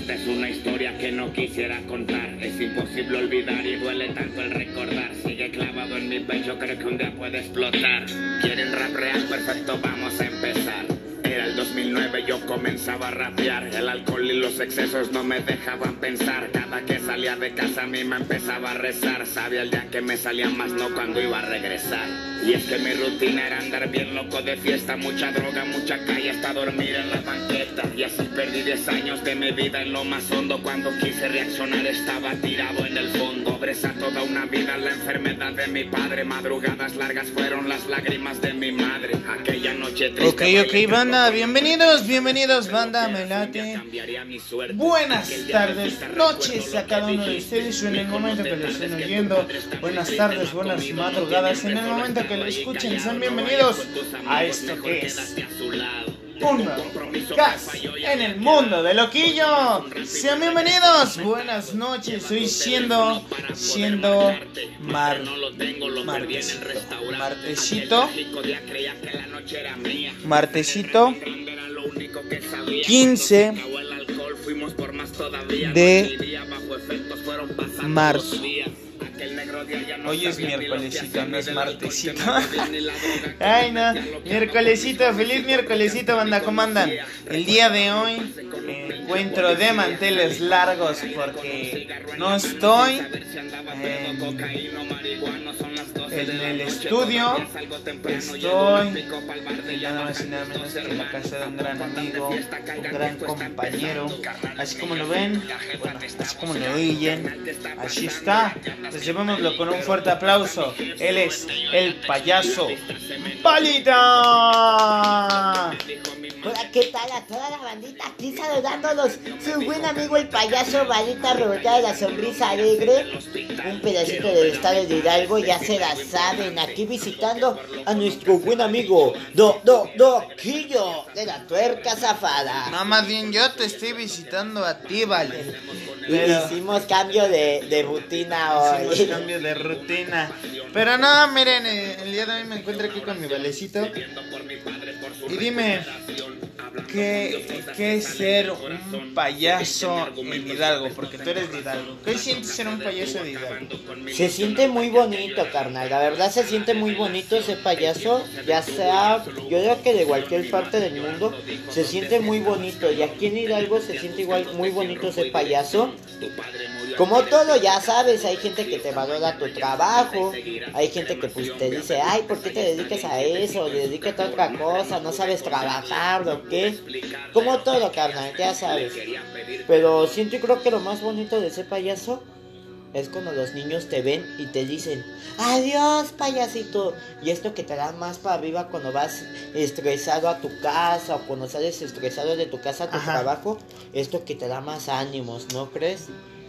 Esta es una historia que no quisiera contar. Es imposible olvidar y duele tanto el recordar. Sigue clavado en mi pecho, creo que un día puede explotar. ¿Quieren rap real? Perfecto, vamos a empezar. Era el 2009, yo comenzaba a rapear. El alcohol y los excesos no me dejaban pensar. Cada que salía de casa a mí me empezaba a rezar. Sabía el día que me salía más, no cuando iba a regresar. Y es que mi rutina era andar bien loco de fiesta. Mucha droga, mucha calle, hasta dormir en la banqueta. Y así perdí 10 años de mi vida en lo más hondo. Cuando quise reaccionar estaba tirado en el fondo. Bresa toda una vida la enfermedad de mi padre. Madrugadas largas fueron las lágrimas de mi madre. Aquella noche triste. Ok, ok, banda, bienvenidos, bienvenidos, banda, me late. Buenas tardes, noches a cada que uno de ustedes en el momento que lo estén que oyendo. Buenas tardes, buenas madrugadas, en el momento está que lo escuchen, sean bienvenidos a esto que es un gas en el mundo de loquillo. Sean bienvenidos, buenas noches, hoy siendo, siendo mar, martesito, martesito, martesito 15 de marzo. Hoy es miércolesito, no es martesito. Ay, no, miércolesito, feliz miércolesito, banda, ¿cómo andan? El día de hoy me encuentro de manteles largos porque no estoy en, en el estudio, estoy en la casa de un gran amigo, un gran compañero, así como lo ven, bueno, así como lo oyen, así está. Recibámoslo con un fuerte aplauso. Él es el payaso Palita. Hola, ¿qué tal a toda la bandita? Aquí su buen amigo el payaso Varita Roberta de la Sonrisa Alegre, un pedacito del estado de Hidalgo, ya se la saben, aquí visitando a nuestro buen amigo Do, Do, Doquillo de la Tuerca Zafada. No, más bien yo te estoy visitando a ti, vale. Y Pero hicimos cambio de, de rutina hicimos hoy. cambio de rutina. Pero no, miren, eh, el día de hoy me encuentro aquí con mi valecito. Y dime, ¿qué, qué es ser un payaso en Hidalgo? Porque tú eres de Hidalgo. ¿Qué sientes ser un payaso de Hidalgo? Se siente muy bonito, carnal. La verdad se siente muy bonito ese payaso. Ya sea, yo creo que de cualquier parte del mundo se siente muy bonito. Y aquí en Hidalgo se siente igual muy bonito ese payaso. Como todo, ya sabes, hay gente que te valora tu trabajo. Hay gente que pues te dice, ay, ¿por qué te dedicas a eso? Dedícate a otra cosa, no sabes trabajar o qué. Como todo, carnal, ya sabes. Pero siento y creo que lo más bonito de ese payaso es cuando los niños te ven y te dicen, adiós payasito. Y esto que te da más para arriba cuando vas estresado a tu casa o cuando sales estresado de tu casa a tu Ajá. trabajo, esto que te da más ánimos, ¿no crees?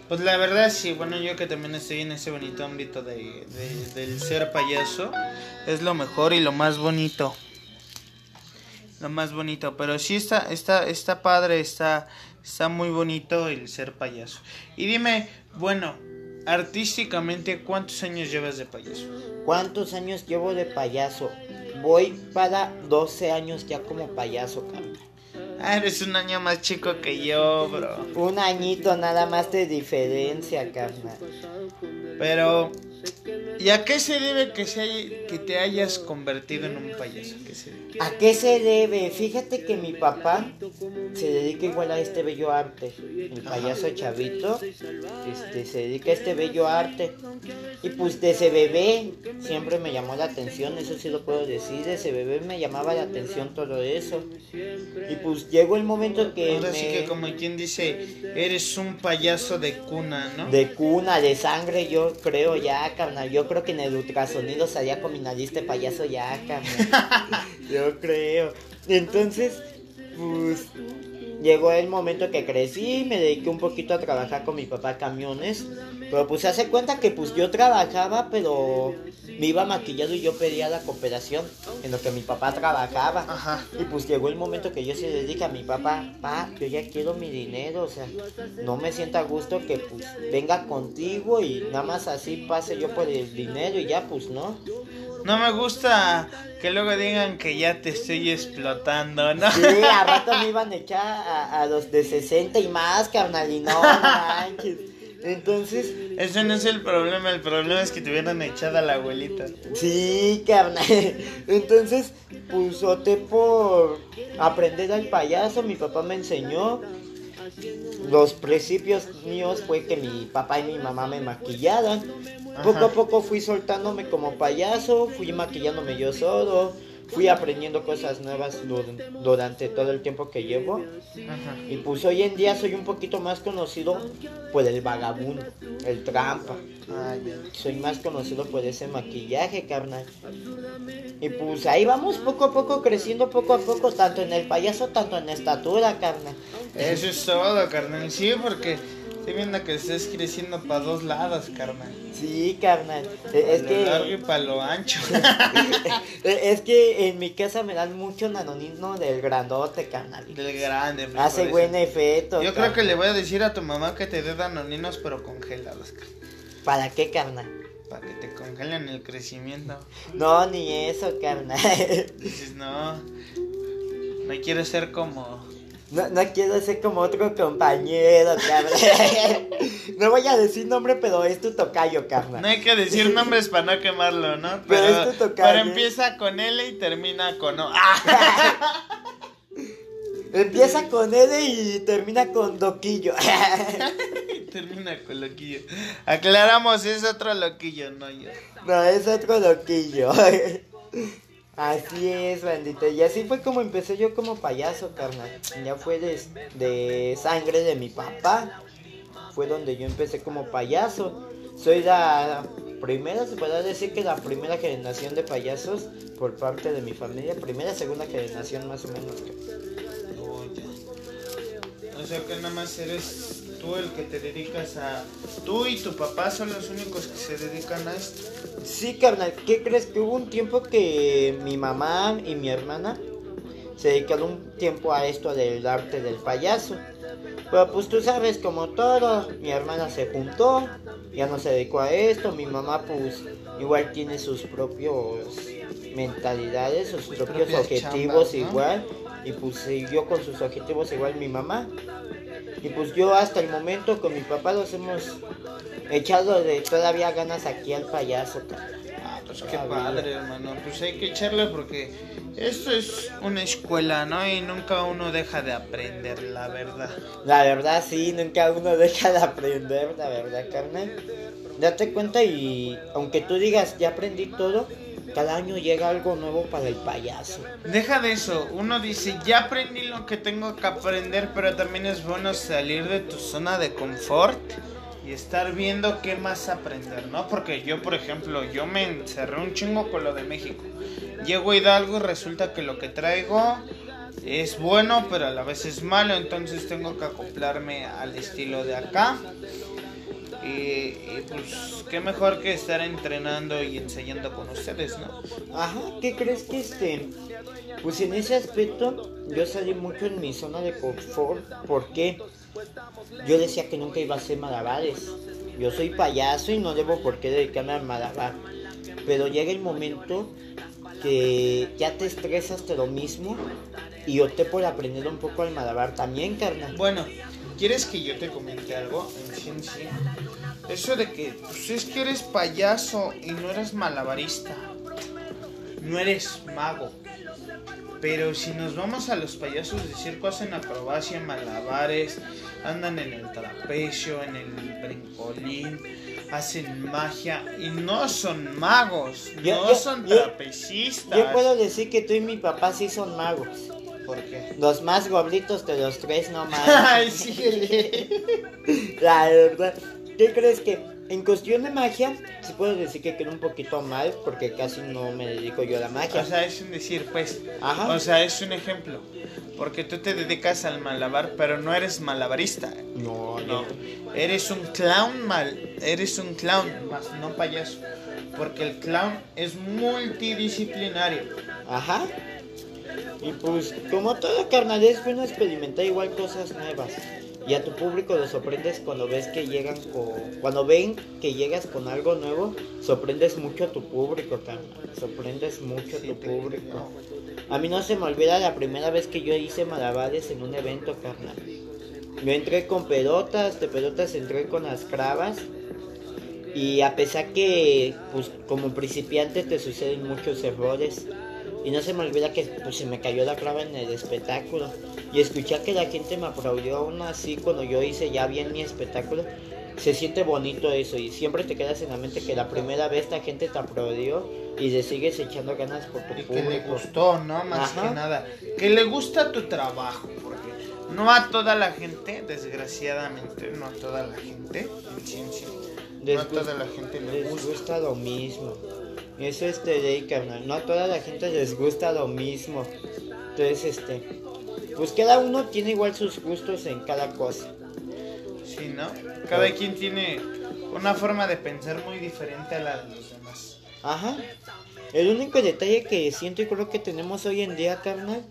Pues la verdad sí, bueno, yo que también estoy en ese bonito ámbito de, de- del ser payaso, es lo mejor y lo más bonito. Lo más bonito, pero sí está, está, está padre, está, está muy bonito el ser payaso. Y dime, bueno, artísticamente, ¿cuántos años llevas de payaso? ¿Cuántos años llevo de payaso? Voy para 12 años ya como payaso, carnal. Ah, eres un año más chico que yo, bro. Un añito nada más de diferencia, carnal. Pero, ¿y a qué se debe que, se que te hayas convertido en un payaso? ¿Qué se debe? ¿A qué se debe? Fíjate que mi papá se dedica igual a este bello arte. El payaso chavito este, se dedica a este bello arte. Y pues desde bebé siempre me llamó la atención, eso sí lo puedo decir. Desde bebé me llamaba la atención todo eso. Y pues llegó el momento que Ahora sí que como quien dice, eres un payaso de cuna, ¿no? de cuna, de sangre, yo creo ya, Yo creo que en el ultrasonido salía con mi nariz de payaso ya, carnal. yo creo. Entonces, pues, llegó el momento que crecí, me dediqué un poquito a trabajar con mi papá camiones. Pero pues se hace cuenta que pues yo trabajaba, pero me iba maquillado y yo pedía la cooperación en lo que mi papá trabajaba. Ajá. Y pues llegó el momento que yo se dedica a mi papá, pa, yo ya quiero mi dinero, o sea, no me siento a gusto que pues venga contigo y nada más así pase yo por el dinero y ya pues no. No me gusta que luego digan que ya te estoy explotando, ¿no? Sí, a rato me iban a echar a, a los de 60 y más, carnal, y no manches. Entonces. Ese no es el problema, el problema es que te hubieran echado a la abuelita. Sí, carnal. Entonces, opté por aprender al payaso. Mi papá me enseñó. Los principios míos fue que mi papá y mi mamá me maquillaran. Poco a poco fui soltándome como payaso, fui maquillándome yo solo fui aprendiendo cosas nuevas durante todo el tiempo que llevo. Y pues hoy en día soy un poquito más conocido por el vagabundo, el trampa. Soy más conocido por ese maquillaje, carnal. Y pues ahí vamos poco a poco creciendo, poco a poco, tanto en el payaso, tanto en estatura, carnal. Eso es todo, carnal. Sí, porque estoy viendo que estés creciendo para dos lados, carnal. Sí, carnal. E, es que. largo y para lo ancho. E, es que en mi casa me dan mucho nanonismo del grandote, carnal. Del grande, Hace buen efecto. Yo creo que le voy a decir a tu mamá que te dé danoninos, pero congelados, carnal. ¿Para qué, carnal? Para que te congelen el crecimiento. No, ni eso, carnal. Dices, no. No quiero ser como no, no quiero ser como otro compañero, cabrón. no voy a decir nombre, pero es tu tocayo, carnal. No hay que decir nombres para no quemarlo, ¿no? Pero, es tu tocayo. Pero empieza con L y termina con O. empieza con L y termina con Doquillo. termina con Loquillo. Aclaramos, es otro Loquillo, no yo. No, es otro Loquillo. Así es, bandita. Y así fue como empecé yo como payaso, carnal. Ya fue de, sangre de mi papá. Fue donde yo empecé como payaso. Soy la primera, se puede decir que la primera generación de payasos por parte de mi familia. Primera, segunda generación más o menos. O sea que nada más eres tú el que te dedicas a... Tú y tu papá son los únicos que se dedican a esto. Sí, carnal, ¿qué crees? Que hubo un tiempo que mi mamá y mi hermana se dedicaron un tiempo a esto del arte del payaso. Pero pues tú sabes, como todo, mi hermana se juntó, ya no se dedicó a esto, mi mamá pues igual tiene sus propios mentalidades, sus, propios objetivos igual, y pues siguió con sus objetivos igual mi mamá. Y pues yo hasta el momento con mi papá los hemos echado de todavía ganas aquí al payaso. Ah, pues qué padre, hermano. Pues hay que echarle porque esto es una escuela, ¿no? Y nunca uno deja de aprender, la verdad. La verdad, sí, nunca uno deja de aprender, la verdad, carnal. Date cuenta y aunque tú digas, ya aprendí todo, cada año llega algo nuevo para el payaso. Deja de eso, uno dice, ya aprendí lo que tengo que aprender, pero también es bueno salir de tu zona de confort y estar viendo qué más aprender, ¿no? Porque yo, por ejemplo, yo me encerré un chingo con lo de México. Llego a Hidalgo y resulta que lo que traigo es bueno, pero a la vez es malo, entonces tengo que acoplarme al estilo de acá. Y, pues qué mejor que estar entrenando y enseñando con ustedes, ¿no? Ajá, ¿qué crees que este? Pues en ese aspecto yo salí mucho en mi zona de confort. porque Yo decía que nunca iba a hacer malabares. Yo soy payaso y no debo por qué dedicarme al malabar. Pero llega el momento que ya te estresas de lo mismo y opté por aprender un poco al malabar también, carnal. Bueno, ¿quieres que yo te comente algo? En eso de que, pues es que eres payaso y no eres malabarista. No eres mago. Pero si nos vamos a los payasos de circo, hacen acrobacia, malabares, andan en el trapecio, en el brincolín, hacen magia y no son magos, no son trapecistas. Yo puedo decir que tú y mi papá sí son magos. ¿Por qué? Los más gorditos de los tres no más. Ay, sí. La verdad. ¿Qué crees que en cuestión de magia, sí puedo decir que quedó un poquito mal porque casi no me dedico yo a la magia. O sea, es un decir, pues. Ajá. O sea, es un ejemplo. Porque tú te dedicas al malabar, pero no eres malabarista. No, no. Eres un clown mal. Eres un clown, más no payaso. Porque el clown es multidisciplinario. Ajá. Y pues, como todo carnal, es bueno experimentar igual cosas nuevas. y a tu público lo sorprendes cuando ves que llegan con, cuando ven que llegas con algo nuevo, sorprendes mucho a tu público, también, sorprendes mucho a tu público. A mí no se me olvida la primera vez que yo hice malabares en un evento, carnal. Yo entré con pelotas, de pelotas entré con las cravas. Y a pesar que, pues, como principiante te suceden muchos errores. Y no se me olvida que, pues, se me cayó la clava en el espectáculo. Y escuchar que la gente me aplaudió aún así cuando yo hice ya bien mi espectáculo. Se siente bonito eso. Y siempre te quedas en la mente que la primera vez la gente te aplaudió. Y le sigues echando ganas por tu y que le gustó, ¿no? Más que nada. Que le gusta tu trabajo. Porque no a toda la gente, desgraciadamente, no a toda la gente, en ciencia. No a toda la gente les gusta. lo mismo. Eso es de carnal. No a toda la gente les gusta lo mismo. Entonces, este. Pues cada uno tiene igual sus gustos en cada cosa. Sí, ¿no? Cada quien tiene una forma de pensar muy diferente a la de los demás. Ajá. El único detalle que siento y creo que tenemos hoy en día, carnal,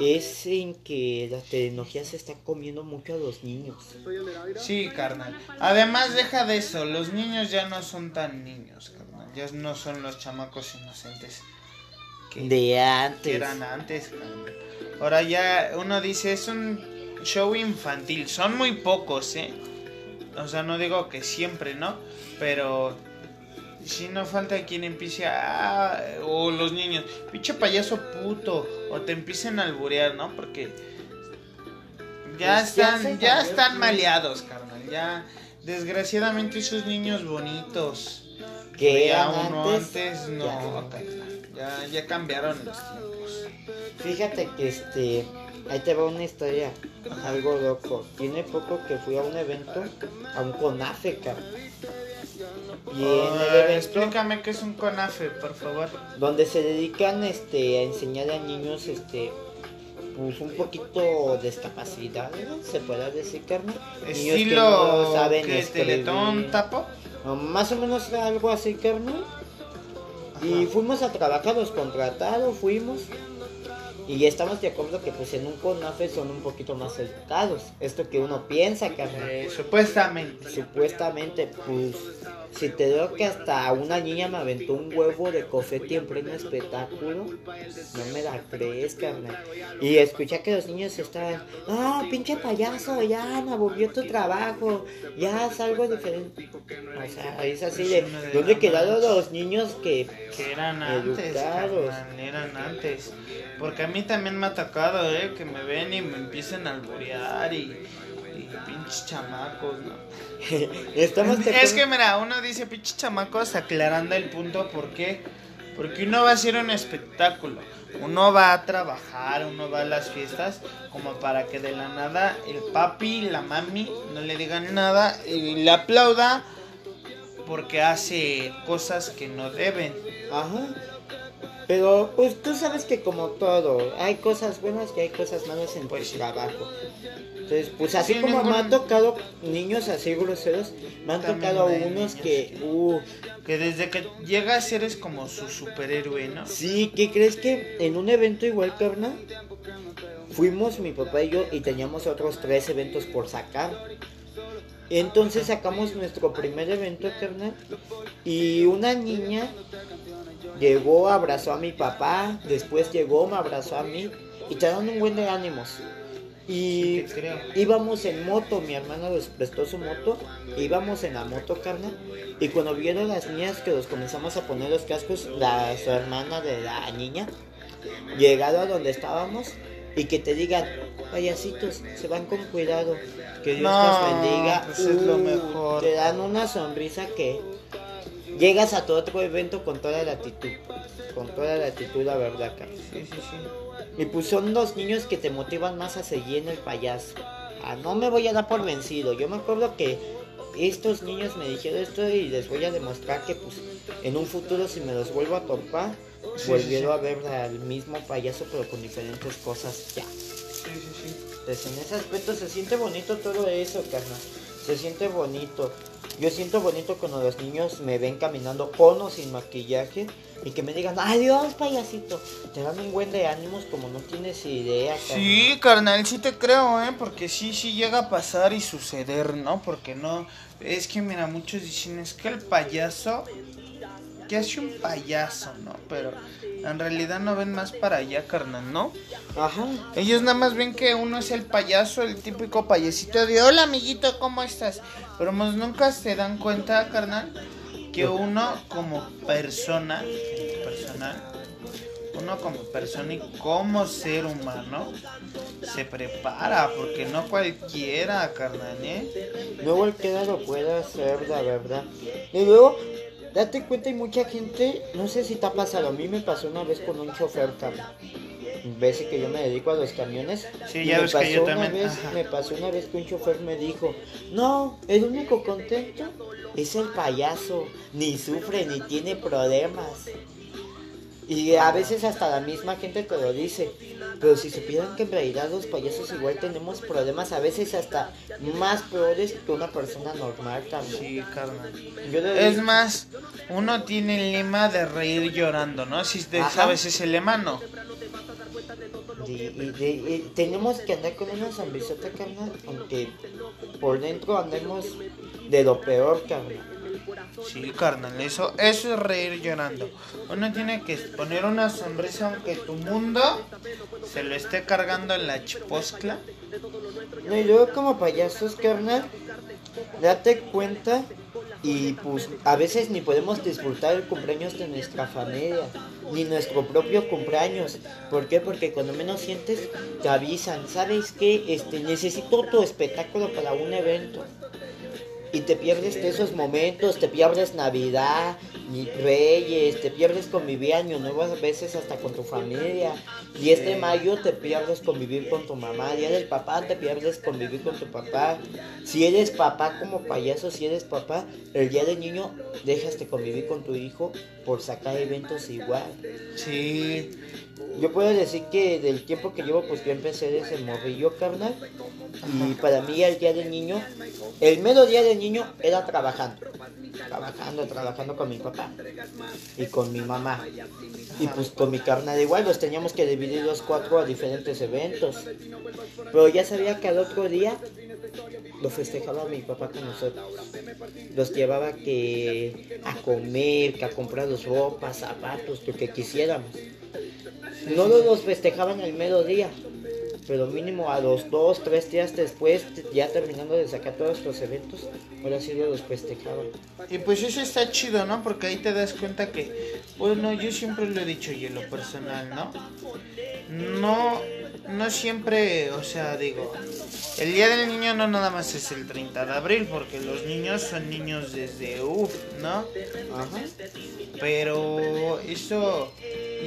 es en que la tecnología se está comiendo mucho a los niños. Sí, carnal. Además, deja de eso, los niños ya no son tan niños, carnal. Ya no son los chamacos inocentes que, de antes. eran antes, carnal. Ahora ya uno dice, es un show infantil. Son muy pocos, ¿eh? O sea, no digo que siempre, ¿no? Pero si no falta quien empiece a... o los niños, pinche payaso puto, o te empiecen a alburear, ¿no? Porque ya pues están, ya, están maleados, carnal, ya desgraciadamente esos niños bonitos que ya uno antes, no, ya. ya, cambiaron los tiempos. Fíjate que este, ahí te va una historia, algo loco. Tiene poco que fui a un evento, a un CONAFE, y en explícame qué es un CONAFE, por favor. Donde se dedican este a enseñar a niños este pues un poquito discapacidad, se puede decir, Carmen. Estilo que saben ¿qué, Teletón Tapo. Más o menos algo así, Carmen. Y fuimos a trabajar, los contratados, fuimos. Y estamos de acuerdo que pues en un CONAFE son un poquito más educados. Esto que uno piensa. Eh, supuestamente. Supuestamente, pues si te digo que hasta una niña me aventó un huevo de cofete en pleno espectáculo, no me la crees, carnal. Y escuché que los niños estaban, ah, pinche payaso, ya me aburrió tu trabajo, ya es algo diferente. O sea, es así de, ¿dónde quedaron los niños que, que eran antes, eran antes. Porque a mí también me ha tocado, eh, que me ven y me empiecen a alborear y pinches chamacos, ¿no? Estamos es que mira, uno dice pinches chamacos aclarando el punto, ¿por qué? Porque uno va a hacer un espectáculo, uno va a trabajar, uno va a las fiestas, como para que de la nada el papi, la mami no le digan nada y le aplauda porque hace cosas que no deben. Ajá. Pero pues tú sabes que como todo, hay cosas buenas y hay cosas malas en pues, tu trabajo. Entonces, pues así como me han tocado niños así groseros, me han tocado unos que... Uh, que desde que llegas eres como su superhéroe, ¿no? Sí, ¿qué crees que en un evento igual, carnal? Fuimos mi papá y yo y teníamos otros tres eventos por sacar. Entonces sacamos nuestro primer evento, carnal. Y una niña llegó, abrazó a mi papá, después llegó, me abrazó a mí y te dan un buen de ánimos. Y íbamos en moto, mi hermano les prestó su moto, íbamos en la moto, carnal. Y cuando vieron las niñas que los comenzamos a poner los cascos, la su hermana de la niña, llegado a donde estábamos, y que te digan, payasitos, se van con cuidado, que Dios los bendiga. Pues es lo mejor. Te dan una sonrisa que llegas a todo otro evento con toda la actitud, con toda la actitud, la verdad, carnal. Sí, sí, sí. Y pues son dos niños que te motivan más a seguir en el payaso. Ah, no me voy a dar por vencido. Yo me acuerdo que estos niños me dijeron esto y les voy a demostrar que pues en un futuro si me los vuelvo a topar, volviendo a ver al mismo payaso pero con diferentes cosas ya. Sí, sí, sí. Entonces en ese aspecto se siente bonito todo eso, carnal. Se siente bonito. Yo siento bonito cuando los niños me ven caminando con o sin maquillaje y que me digan, adiós payasito. Te dan un buen de ánimos como no tienes idea. Sí, carnal, sí te creo, ¿eh? Porque sí, sí llega a pasar y suceder, ¿no? Porque no... Es que mira, muchos dicen, es que el payaso... Que hace un payaso, ¿no? Pero en realidad no ven más para allá, carnal, ¿no? Ajá. Ellos nada más ven que uno es el payaso, el típico payasito de hola amiguito, ¿cómo estás? Pero pues nunca se dan cuenta, carnal, que uno como persona, personal, uno como persona y como ser humano se prepara, porque no cualquiera, carnal, ¿eh? No cualquiera lo puede hacer, la verdad. Y luego, date cuenta, hay mucha gente, no sé si te ha pasado, a mí me pasó una vez con un chofer, carnal. Ves que yo me dedico a los camiones. Sí, ya ves que yo también. Vez, me pasó una vez que un chofer me dijo, no, el único contento es el payaso, ni sufre ni tiene problemas. Y a veces hasta la misma gente te lo dice. Pero si supieran que en realidad los payasos igual tenemos problemas, a veces hasta más peores que una persona normal también. Sí, carnal. Es más, uno tiene el lema de reír llorando, ¿no? Si sabes ese lema, no. Y, tenemos que andar con una sonrisota, carnal, aunque por dentro andemos de lo peor, carnal. Sí, carnal, eso, eso es reír llorando. Uno tiene que poner una sonrisa aunque tu mundo se lo esté cargando en la chiposcla. No, y luego como payasos, carnal, date cuenta y pues a veces ni podemos disfrutar el cumpleaños de nuestra familia, ni nuestro propio cumpleaños. ¿Por qué? Porque cuando menos sientes te avisan, ¿sabes qué? Este, necesito tu espectáculo para un evento y te pierdes de esos momentos, te pierdes Navidad, Reyes, te pierdes convivir año nuevo a veces hasta con tu familia. Y este mayo te pierdes convivir con tu mamá, día del papá te pierdes convivir con tu papá. Si eres papá como payaso, si eres papá, el día del niño dejas de convivir con tu hijo por sacar eventos igual. Sí. Yo puedo decir que del tiempo que llevo, pues yo empecé desde morrillo, carnal. Y para mí el día del niño, el mero día del niño era trabajando. Trabajando, trabajando con mi papá y con mi mamá. Y pues con mi carnal igual, los teníamos que dividir los cuatro a diferentes eventos. Pero ya sabía que al otro día lo festejaba mi papá con nosotros. Los llevaba que a comer, que a comprar los ropas, zapatos, lo que quisiéramos. No los festejaban el mediodía, pero mínimo a los dos, tres días después, ya terminando de sacar todos los eventos, ahora sí los festejaban. Y pues eso está chido, ¿no? Porque ahí te das cuenta que, bueno, yo siempre lo he dicho y en lo personal, ¿no? No, no siempre, o sea, digo, el Día del Niño no nada más es el 30 de abril, porque los niños son niños desde uff, ¿no? Ajá. Pero eso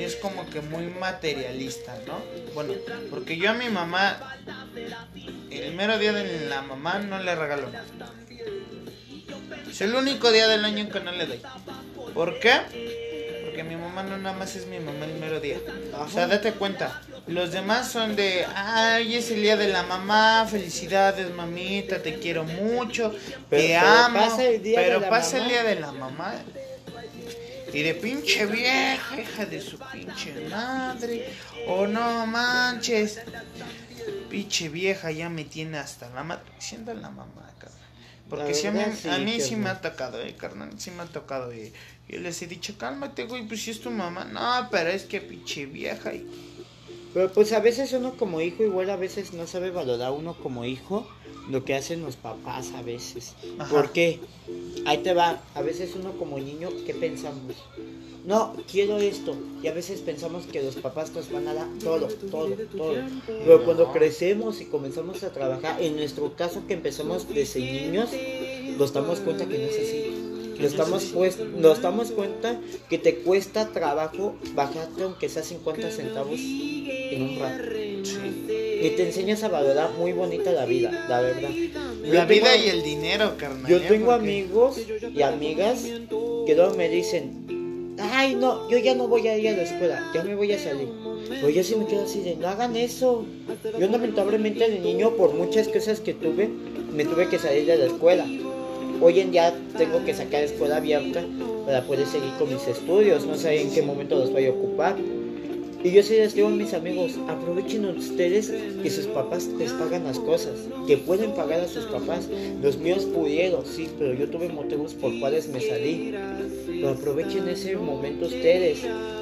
es como que muy materialista, ¿no? Bueno, porque yo a mi mamá, el mero día de la mamá no le regalo nada. Es el único día del año que no le doy. ¿Por qué? Porque mi mamá no nada más es mi mamá el mero día. O sea, date cuenta. Los demás son de, ay, es el día de la mamá, felicidades mamita, te quiero mucho, te amo. pero pasa el día de la mamá y de pinche vieja, hija de su pinche madre. O no manches. Pinche vieja ya me tiene hasta la madre. Siendo la mamá, carnal. Porque si a mí, a mí sí me ha tocado, eh, carnal. Sí me ha tocado. Eh. Yo les he dicho, cálmate, güey, pues si es tu mamá. No, pero es que pinche vieja. Y... Pero pues a veces uno como hijo, igual a veces no sabe valorar uno como hijo lo que hacen los papás a veces. Porque ahí te va, a veces uno como niño, ¿qué pensamos? No, quiero esto. Y a veces pensamos que los papás nos van a dar todo, todo, todo. Pero cuando crecemos y comenzamos a trabajar, en nuestro caso que empezamos desde niños, nos damos cuenta que no es así. Nos damos, pues, nos damos cuenta que te cuesta trabajo bajarte aunque sea 50 centavos en un rato. Y te enseñas a valorar muy bonita la vida, la verdad. La vida y el dinero, carnal. Yo ¿eh? tengo amigos y amigas que luego me dicen, ay no, yo ya no voy a ir a la escuela, ya me voy a salir. Pero yo sí me quedo así de, no hagan eso. Yo lamentablemente de niño, por muchas cosas que tuve, me tuve que salir de la escuela hoy en día tengo que sacar escuela abierta para poder seguir con mis estudios. No sé en qué momento los voy a ocupar. Y yo sí les digo a mis amigos, aprovechen ustedes que sus papás les pagan las cosas, que pueden pagar a sus papás. Los míos pudieron, sí, pero yo tuve motivos por cuales me salí. Pero aprovechen ese momento ustedes.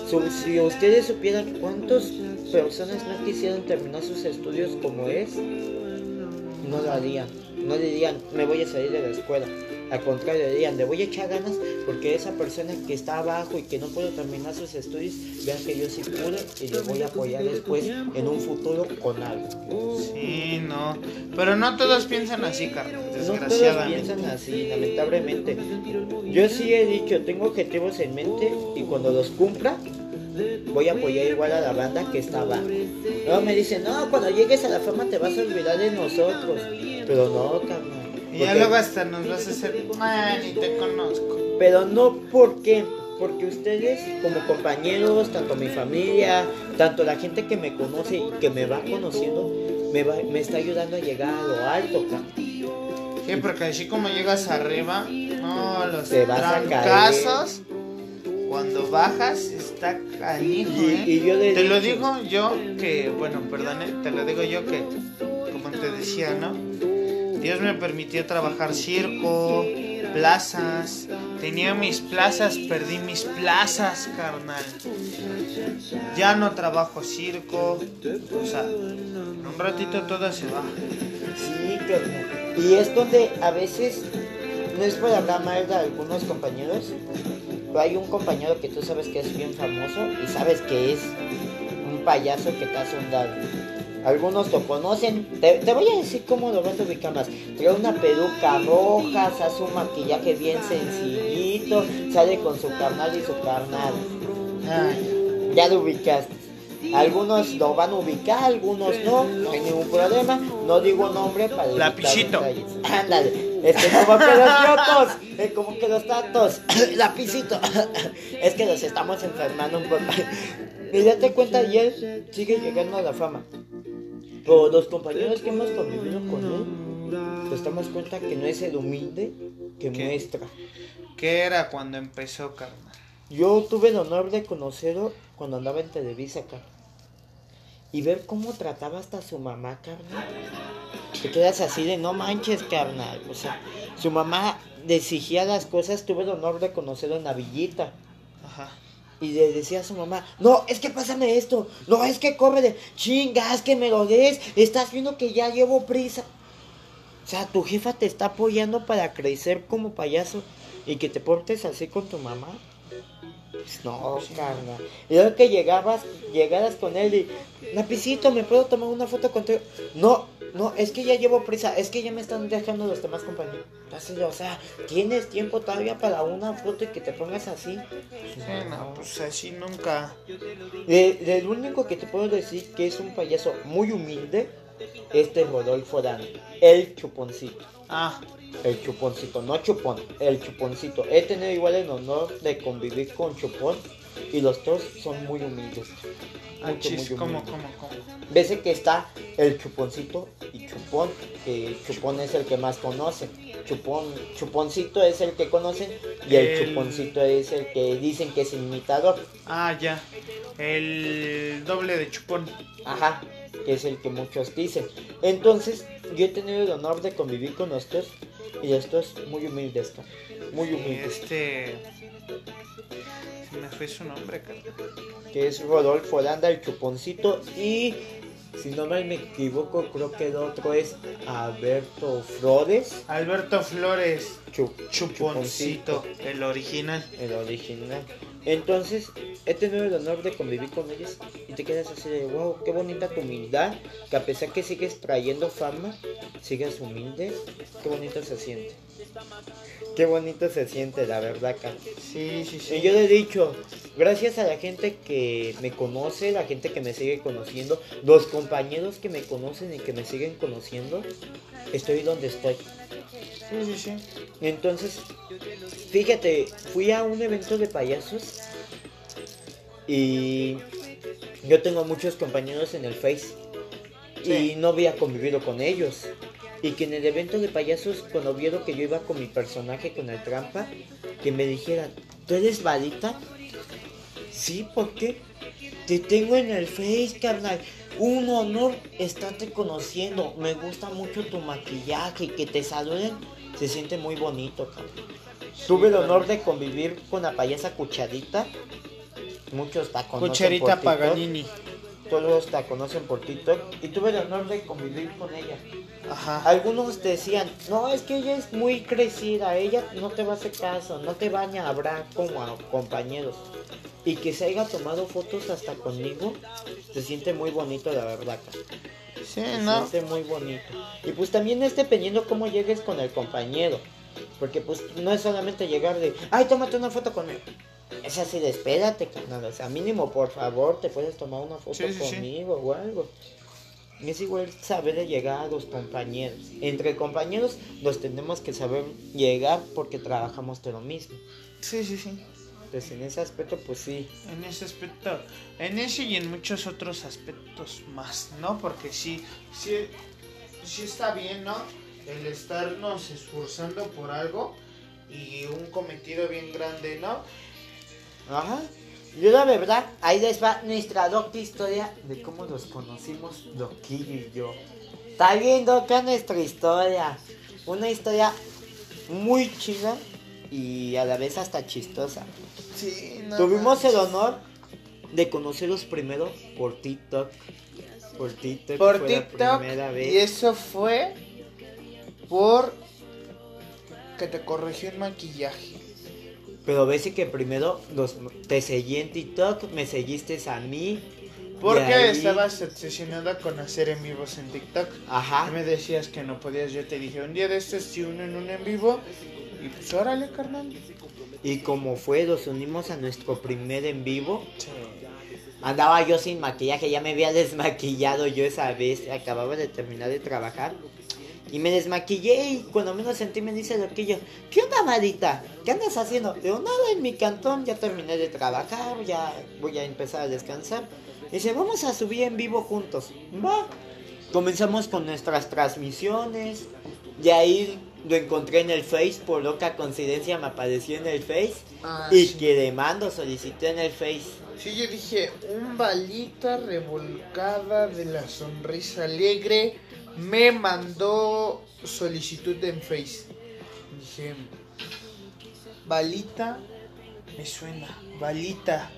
Si ustedes supieran cuántas personas no quisieran terminar sus estudios como es, no lo harían. No dirían, me voy a salir de la escuela. Al contrario, dirían, le voy a echar ganas porque esa persona que está abajo y que no puede terminar sus estudios, vean que yo sí pude y le voy a apoyar después en un futuro con algo. Sí, no. Pero no todos piensan así, Carlos. Desgraciadamente. No todos piensan así, lamentablemente. Yo sí he dicho, tengo objetivos en mente y cuando los cumpla, voy a apoyar igual a la banda que está abajo. Luego me dicen, no, cuando llegues a la fama te vas a olvidar de nosotros. Pero no, carnal. Y ya luego hasta nos vas a hacer, ni te conozco. Pero no porque, porque ustedes como compañeros, tanto mi familia, tanto la gente que me conoce y que me va conociendo, me, va, me está ayudando a llegar a lo alto, Sí, porque así como llegas arriba, no, los te cuando bajas está canijo, ¿eh? y, yo Te lo digo yo que, bueno, perdone, te lo digo yo que, como te decía, ¿no? Dios me permitió trabajar circo, plazas. Tenía mis plazas, perdí mis plazas, carnal. Ya no trabajo circo. O sea, un ratito todo se va. Sí, carnal. Y es donde a veces, no es por hablar mal de algunos compañeros, pero hay un compañero que tú sabes que es bien famoso y sabes que es un payaso que te hace un daño algunos lo conocen. Te, voy a decir cómo lo vas a ubicar más. Trae una peluca roja, hace un maquillaje bien sencillito, sale con su carnal y su carnal. ya lo ubicaste. Algunos lo van a ubicar, algunos no, no hay ningún problema. No digo nombre para Lapicito. Ándale. Este, como que los eh, como que los tatos, lapicito. es que los estamos enfermando un poco. Y date cuenta, y él sigue llegando a la fama. Pero los compañeros que hemos convivido con él, nos damos cuenta que no es el humilde que muestra. ¿Qué era cuando empezó, carnal? Yo tuve el honor de conocerlo cuando andaba en Televisa, carnal. Y ver cómo trataba hasta su mamá, carnal. Te quedas así de no manches, carnal. O sea, su mamá le exigía las cosas. Tuve el honor de conocerlo en la villita. Y le decía a su mamá, no, es que pásame esto, no, es que corre de chingas, que me lo des, estás viendo que ya llevo prisa. O sea, tu jefa te está apoyando para crecer como payaso y que te portes así con tu mamá. Pues no, carnal. Y luego que llegabas, llegaras con él y, Lapicito, ¿me puedo tomar una foto contigo? No, no, es que ya llevo prisa, es que ya me están dejando los demás compañeros. Entonces, o sea, ¿tienes tiempo todavía para una foto y que te pongas así? no, pues así nunca. el único que te puedo decir que es un payaso muy humilde, este Rodolfo Dan, el chuponcito. Ah. El chuponcito, no chupón, el chuponcito. He tenido igual el honor de convivir con chupón y los dos son muy humildes. Ah, ¿cómo, cómo, cómo? Ves que está el chuponcito y chupón, que chupón es el que más conoce. Chupón, chuponcito es el que conocen y el, chuponcito es el que dicen que es imitador. Ah, ya. El doble de chupón. Ajá, que es el que muchos dicen. Entonces, yo he tenido el honor de convivir con estos y estos muy humildes, muy humildes. Este me fue su nombre, Que es Rodolfo Landa, el chuponcito. Y si no me equivoco, creo que el otro es Alberto Flores. Alberto Flores. chuponcito, el original. El original. Entonces, he tenido el honor de convivir con ellos y te quedas así de, wow, qué bonita tu humildad, que a pesar que sigues trayendo fama, sigues humilde, qué bonito se siente. Qué bonito se siente, la verdad, Carlos. Sí, sí, sí. Y yo le he dicho, gracias a la gente que me conoce, la gente que me sigue conociendo, los compañeros que me conocen y que me siguen conociendo, estoy donde estoy. Sí, sí, sí. Entonces, fíjate, fui a un evento de payasos y yo tengo muchos compañeros en el Face y no había convivido con ellos. Y que en el evento de payasos, cuando vieron que yo iba con mi personaje, con el trampa, que me dijeran, ¿tú eres balita? Sí, ¿por qué? Te tengo en el Face, carnal. Un honor estarte conociendo. Me gusta mucho tu maquillaje. Que te saluden. Se siente muy bonito, carnal. Tuve el honor de convivir con la payasa Cucharita. Muchos la conocen Cucharita Paganini. Todos la conocen por TikTok. Y tuve el honor de convivir con ella. Ajá. Algunos decían, no, es que ella es muy crecida. Ella no te va a hacer caso. No te van a hablar como a compañeros y que se haya tomado fotos hasta conmigo, se siente muy bonito, la verdad. Sí, se ¿no? siente muy bonito. Y pues también es dependiendo cómo llegues con el compañero. Porque pues no es solamente llegar de, ay, tómate una foto conmigo. Es así de, espérate, carnal. O sea, mínimo, por favor, te puedes tomar una foto conmigo o algo. Es igual saber de llegar a los compañeros. Entre compañeros los tenemos que saber llegar porque trabajamos de lo mismo. Sí, sí, sí. Pues en ese aspecto, pues sí. En ese aspecto, en ese y en muchos otros aspectos más, ¿no? Porque sí, sí, sí está bien, ¿no? El estarnos esforzando por algo y un cometido bien grande, ¿no? Ajá. Yo la verdad, ahí les va nuestra docta historia de cómo nos conocimos Doquillo y yo. Está bien doca nuestra historia. Una historia muy chida y a la vez hasta chistosa. Tuvimos el honor de conocerlos primero por TikTok. Por TikTok. Por TikTok. Y eso fue por que te corrigió el maquillaje. Pero ves que primero los, te seguí en TikTok, me seguiste a mí. Porque estabas obsesionada con hacer en vivos en TikTok. Ajá. Y me decías que no podías. Yo te dije, un día de estos, si uno en un en vivo. Y pues órale, carnal. Y como fue, nos unimos a nuestro primer en vivo. Andaba yo sin maquillaje, ya me había desmaquillado yo esa vez. Acababa de terminar de trabajar. Y me desmaquillé y cuando menos sentí me dice Loquillo, ¿qué onda, Marita? ¿Qué andas haciendo? Digo, nada, en mi cantón ya terminé de trabajar, ya voy a empezar a descansar. Dice, vamos a subir en vivo juntos. Va. Comenzamos con nuestras transmisiones. Y ahí lo encontré en el Face, por loca coincidencia me apareció en el Face. Ah, y que le mando, solicité en el Face. Sí, yo dije, un balita revolcada de la sonrisa alegre me mandó solicitud en Face. Dije, balita, me suena, balita,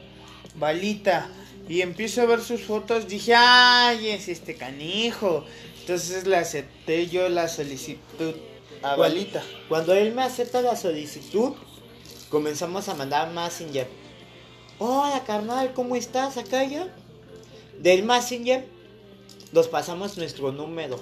balita. Y empiezo a ver sus fotos, dije, ay, es este canijo. Entonces le acepté yo la solicitud a Balita. Cuando él me acepta la solicitud, comenzamos a mandar Messenger. Hola carnal, ¿cómo estás acá ya? Del Messenger nos pasamos nuestro número.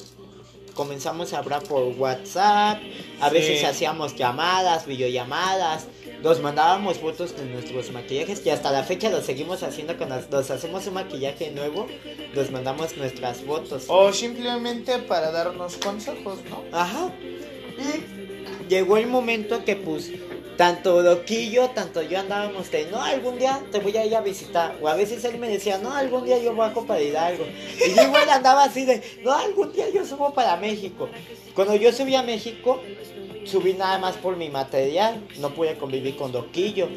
Comenzamos a hablar por WhatsApp, a veces hacíamos llamadas, videollamadas, nos mandábamos fotos de nuestros maquillajes y hasta la fecha lo seguimos haciendo cuando nos hacemos un maquillaje nuevo, nos mandamos nuestras fotos. O simplemente para darnos consejos, ¿no? Ajá. Y llegó el momento que pues tanto Loquillo, tanto yo andábamos de, no, algún día te voy a ir a visitar. O a veces él me decía, no, algún día yo bajo para Hidalgo. Y yo igual andaba así de, no, algún día yo subo para México. Cuando yo subí a México, subí nada más por mi material, no pude convivir con Loquillo.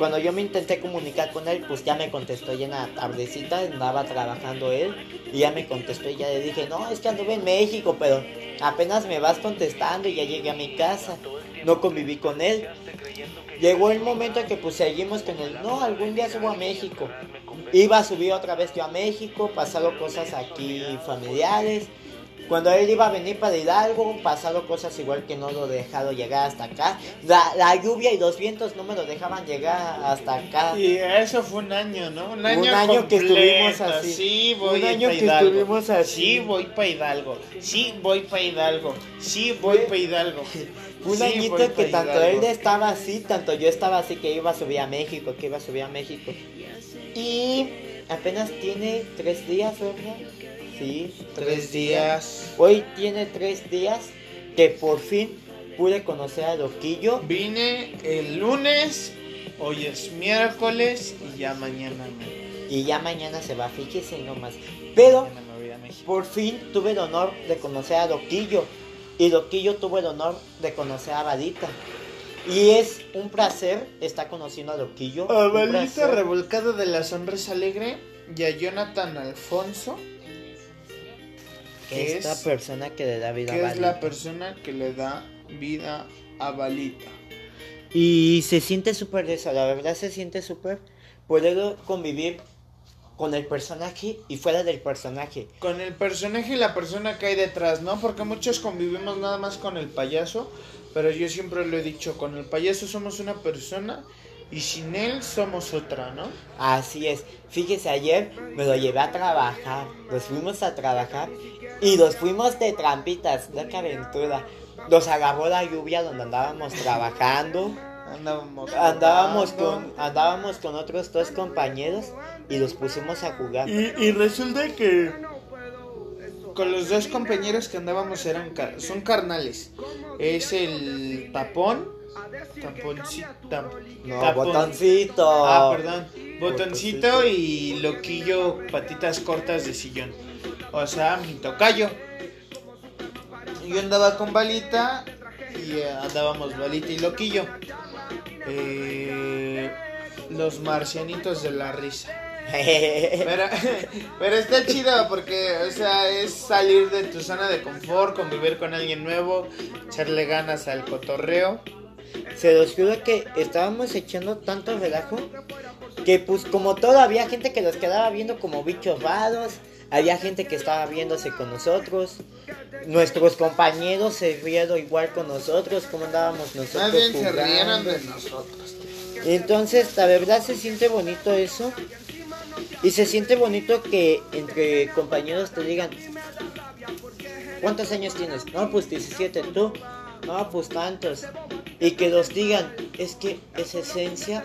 Cuando yo me intenté comunicar con él, pues ya me contestó ya en la tardecita, andaba trabajando él, y ya me contestó y ya le dije, no, es que anduve en México, pero apenas me vas contestando y ya llegué a mi casa, no conviví con él. Llegó el momento en que pues seguimos con él, no, algún día subo a México. Iba a subir otra vez yo a México, pasaron cosas aquí familiares, cuando él iba a venir para Hidalgo, pasaron cosas igual que no lo dejado llegar hasta acá. La, lluvia y los vientos no me lo dejaban llegar hasta acá. Y eso fue un año, ¿no? Un año, un año que estuvimos así. Sí, voy un año que estuvimos así. Sí, voy para Hidalgo. Sí, voy para Hidalgo. Sí, voy para Hidalgo. un añito que tanto él estaba así, tanto yo estaba así que iba a subir a México, que iba a subir a México. Y apenas tiene tres días, ¿verdad? Sí, tres, días. Hoy tiene tres días que por fin pude conocer a Loquillo. Vine el lunes, hoy es miércoles y ya mañana Y ya mañana se va, fíjese nomás. Pero por fin tuve el honor de conocer a Loquillo. Y Loquillo tuvo el honor de conocer a Balita. Y es un placer estar conociendo a Loquillo. A Balita revolcado de la sonrisa alegre y a Jonathan Alfonso. Que es la persona que le da vida a Balita. es la persona que le da vida a Balita. Y se siente súper eso, la verdad se siente súper poder convivir con el personaje y fuera del personaje. Con el personaje y la persona que hay detrás, ¿no? Porque muchos convivimos nada más con el payaso, pero yo siempre lo he dicho, con el payaso somos una persona y sin él somos otra, ¿no? Así es. Fíjese, ayer me lo llevé a trabajar, nos fuimos a trabajar y nos fuimos de trampitas, de aventura. Nos agarró la lluvia donde andábamos trabajando. Andábamos, andábamos con andábamos con otros dos compañeros y los pusimos a jugar. Y, resulta que con los dos compañeros que andábamos eran son carnales. Es el tapón, taponcito, no, botoncito. Ah, perdón, botoncito y loquillo patitas cortas de sillón. O sea, mi tocayo. Yo andaba con balita y eh, andábamos balita y loquillo. Eh, los marcianitos de la risa. Pero, pero está chido porque, o sea, es salir de tu zona de confort, convivir con alguien nuevo, echarle ganas al cotorreo. Se los juro que estábamos echando tanto relajo que pues como todo había gente que nos quedaba viendo como bichos vados, había gente que estaba viéndose con nosotros, nuestros compañeros se rieron igual con nosotros, como andábamos nosotros. Más bien se rieron de nosotros. Entonces, la verdad se siente bonito eso. Y se siente bonito que entre compañeros te digan, ¿cuántos años tienes? No, pues 17, tú. No, pues tantos. Y que los digan, es que esa esencia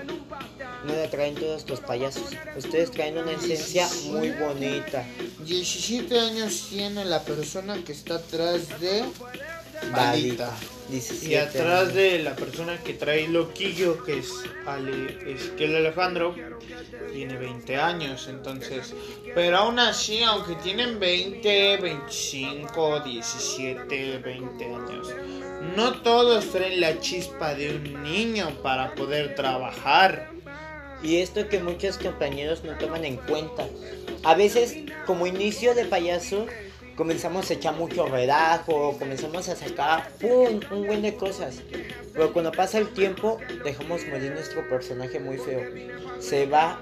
no la traen todos los payasos. Ustedes traen una esencia muy bonita. 17 años tiene la persona que está atrás de Balita. Y atrás de la persona que trae loquillo, que es, Ale, es que el Alejandro, tiene 20 años, entonces. Pero aún así, aunque tienen 20, 25, 17, 20 años, no todos traen la chispa de un niño para poder trabajar. Y esto que muchos compañeros no toman en cuenta. A veces, como inicio de payaso, comenzamos a echar mucho relajo, comenzamos a sacar un buen de cosas. Pero cuando pasa el tiempo, dejamos morir nuestro personaje muy feo. Se va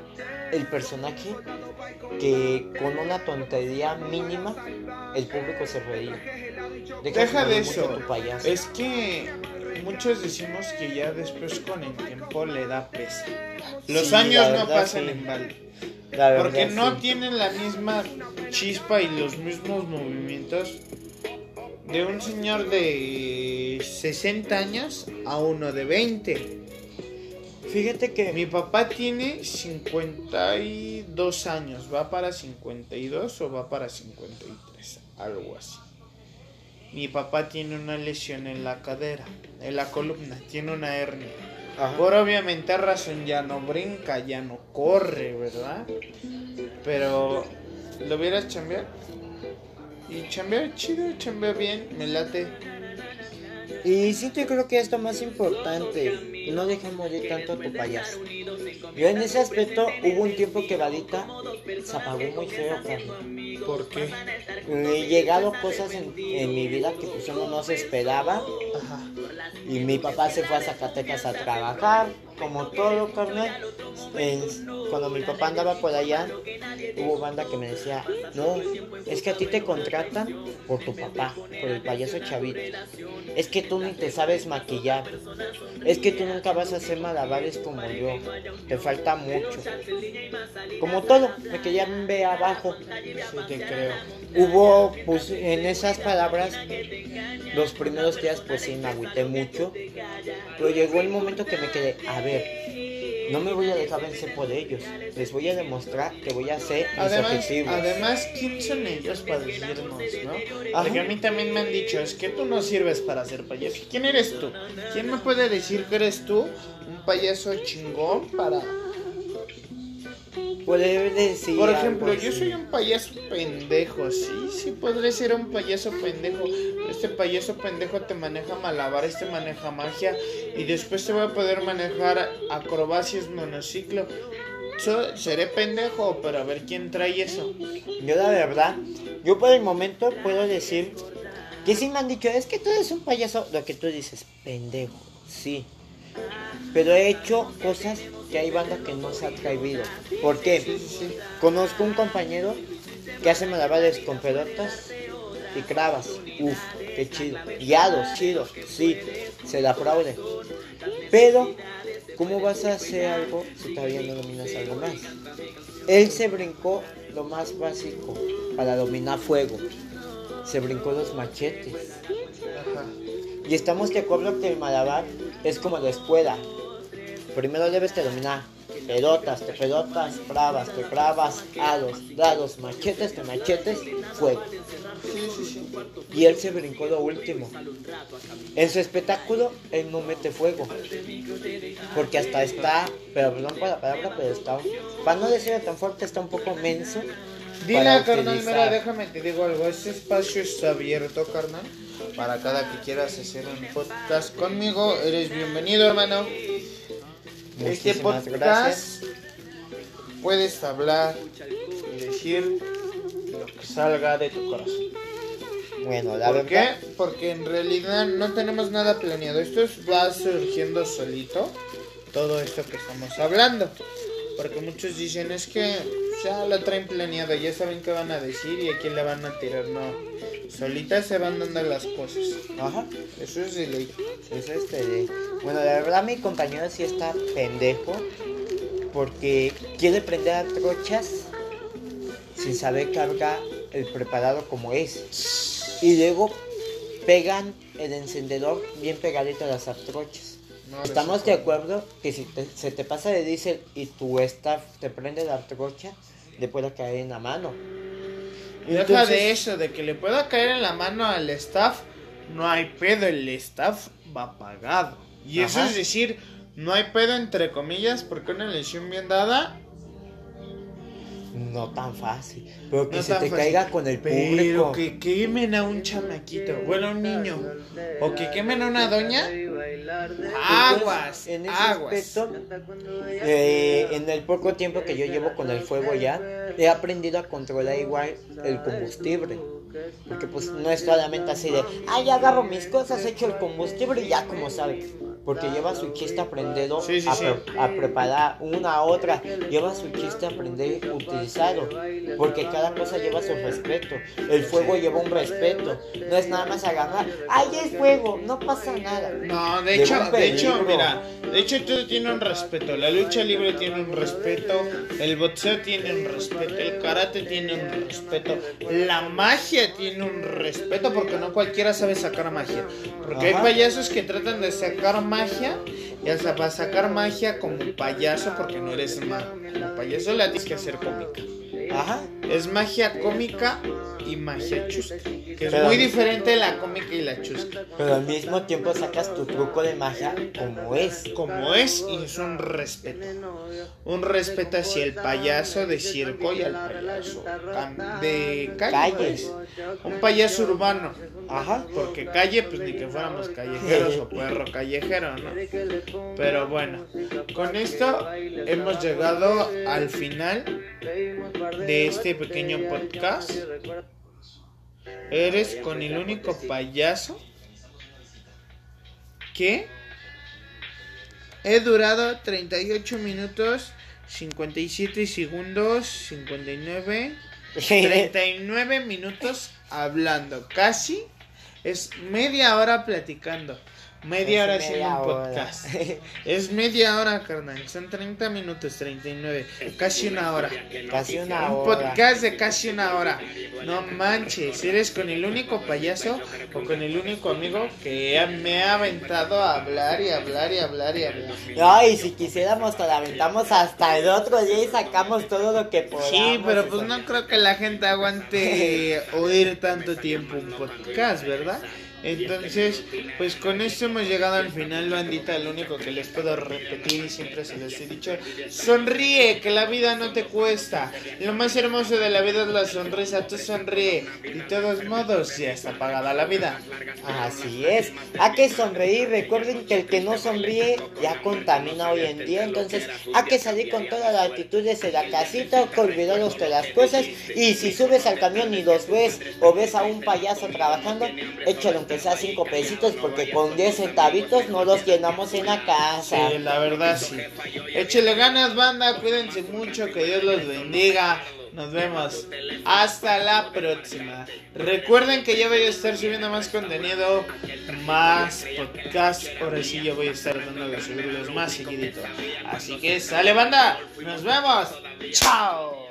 el personaje que con una tontería mínima el público se reía. Deja de eso. Es que muchos decimos que ya después con el tiempo le da peso. Los años no pasan en balde. Porque no tienen la misma chispa y los mismos movimientos de un señor de 60 años a uno de 20. Fíjate que mi papá tiene 52 años, va para 52 o va para 53, algo así. Mi papá tiene una lesión en la cadera, en la columna, tiene una hernia. Por obviamente razón ya no brinca, ya no corre, ¿verdad? Pero lo hubieras chambear. Y chambear chido, chambear bien, me late. Y sí, yo creo que esto más importante, no dejes morir tanto a tu payaso. Yo en ese aspecto hubo un tiempo que Vadita se apagó muy feo, Carlos. ¿Por qué? he llegado cosas en, mi vida que pues uno no se esperaba. Y mi papá se fue a Zacatecas a trabajar, como todo, carnal. cuando mi papá andaba por allá, hubo banda que me decía, no, es que a ti te contratan por tu papá, por el payaso chavito. Es que tú ni te sabes maquillar. Es que tú nunca vas a hacer malabares como yo. Te falta mucho. Como todo, me querían ver abajo. Sí, te creo. Hubo, pues, en esas palabras, los primeros días, pues sí, me agüité mucho. Pero llegó el momento que me quedé, a ver, no me voy a dejar vencer por ellos. Les voy a demostrar que voy a hacer mis además, objetivos. Además, ¿quién son ellos para decirnos, no? Porque a mí también me han dicho, es que tú no sirves para ser payaso. ¿Quién eres tú? ¿Quién me puede decir que eres tú un payaso chingón para decir. Por ejemplo, yo soy un payaso pendejo, sí, sí podré ser un payaso pendejo. Este payaso pendejo te maneja malabares, te maneja magia y después te va a poder manejar acrobacias, monociclo. seré pendejo, pero a ver quién trae eso. Yo la verdad, yo por el momento puedo decir que si me han dicho, es que tú eres un payaso, lo que tú dices, pendejo, sí. Pero he hecho cosas que hay banda que no se ha atrevido. ¿Por qué? Conozco un compañero que hace malabares con pelotas y cravas. Uf, qué chido. Guiados, chido. Sí, se la aplaude. Pero, ¿cómo vas a hacer algo si todavía no dominas algo más? Él se brincó lo más básico para dominar fuego. Se brincó los machetes. Y estamos de acuerdo que el malabar es como la escuela. Primero debes de dominar pelotas, te pelotas, bravas, te bravas, halos, dados, machetes, te machetes, fuego. Y él se brincó lo último. En su espectáculo, él no mete fuego. Porque hasta está, pero perdón por la palabra, pero está, para no decirlo tan fuerte, está un poco menso. Dile, carnal, mira, déjame te digo algo. Este espacio está abierto, carnal para cada que quieras hacer un podcast conmigo. Eres bienvenido, hermano. este podcast puedes hablar y decir lo que salga de tu corazón. Bueno, la ¿Por qué? Porque en realidad no tenemos nada planeado. Esto va surgiendo solito. Todo esto que estamos hablando. Porque muchos dicen es que ya lo traen planeado, ya saben qué van a decir y a quién le van a tirar. No, solitas se van dando las cosas. Ajá. Eso es de ley. Eso es de ley. Bueno, la verdad mi compañero sí está pendejo porque quiere prender a trochas sin saber cargar el preparado como es. Y luego pegan el encendedor bien pegadito a las atrochas. Estamos de acuerdo que si se te pasa de diésel y tu staff te prende la trocha, le puede caer en la mano. Y deja de eso, de que le pueda caer en la mano al staff, no hay pedo, el staff va pagado. Y eso es decir, no hay pedo entre comillas, porque una lesión bien dada no tan fácil. Pero que se te caiga con el público. Pero que quemen a un chamaquito, bueno, a un niño. O que quemen a una doña. Aguas, en ese aguas. Eh, en el poco tiempo que yo llevo con el fuego ya, he aprendido a controlar igual el combustible. Porque pues no es solamente así de, ay, agarro mis cosas, echo el combustible y ya como sabes porque lleva su chiste aprendido a, preparar una a otra, lleva su chiste aprender utilizado, porque cada cosa lleva su respeto, el fuego lleva un respeto, no es nada más agarrar, ay es fuego, no pasa nada. No, de hecho, de hecho, mira, de hecho todo tiene un respeto, la lucha libre tiene un respeto, el boxeo tiene un respeto, el karate tiene un respeto, la magia tiene un respeto, porque no cualquiera sabe sacar magia, porque hay payasos que tratan de sacar magia magia y hasta para sacar magia como payaso porque no eres malo. Como payaso la tienes que hacer cómica. Ajá. Es magia cómica y magia chusca. Que es muy diferente la cómica y la chusca. Pero al mismo tiempo sacas tu truco de magia como es. Como es y es un respeto. Un respeto hacia el payaso de circo y al payaso de calle. Un payaso urbano. Ajá. Porque calle, pues ni que fuéramos callejeros o perro callejero, ¿no? Pero bueno, con esto hemos llegado al final de este pequeño podcast. Eres con el único payaso que he durado 38 minutos, 57 segundos, 59, 39 minutos hablando. Casi es media hora platicando. Media hora haciendo un podcast. es media hora, carnal. Son 30 minutos, 39. Casi una hora. Casi una hora. Un podcast de casi una hora. No manches. Eres con el único payaso o con el único amigo que me ha aventado a hablar y hablar y hablar y hablar. Ay, si quisiéramos, te la aventamos hasta el otro día y sacamos todo lo que podamos. Sí, pero pues no creo que la gente aguante oír tanto tiempo un podcast, ¿verdad? Entonces, pues con esto hemos llegado al final, bandita. Lo único que les puedo repetir y siempre se les he dicho, sonríe, que la vida no te cuesta. Lo más hermoso de la vida es la sonrisa, tú sonríe. De todos modos, ya está pagada la vida. Así es, hay que sonreír. Recuerden que el que no sonríe ya contamina hoy en día. Entonces, hay que salir con toda la actitud de la casita, que olvidaros de las cosas. Y si subes al camión y los ves o ves a un payaso trabajando, échale aunque sea cinco pesitos, porque con 10 centavitos no los llenamos en la casa. Sí, la verdad sí. Échale ganas, banda, cuídense mucho, que Dios los bendiga. Nos vemos. Hasta la próxima. Recuerden que yo voy a estar subiendo más contenido, más podcast. Ahora sí yo voy a estar tratando de subirlos más seguidito. Así que sale banda. Nos vemos. Chao.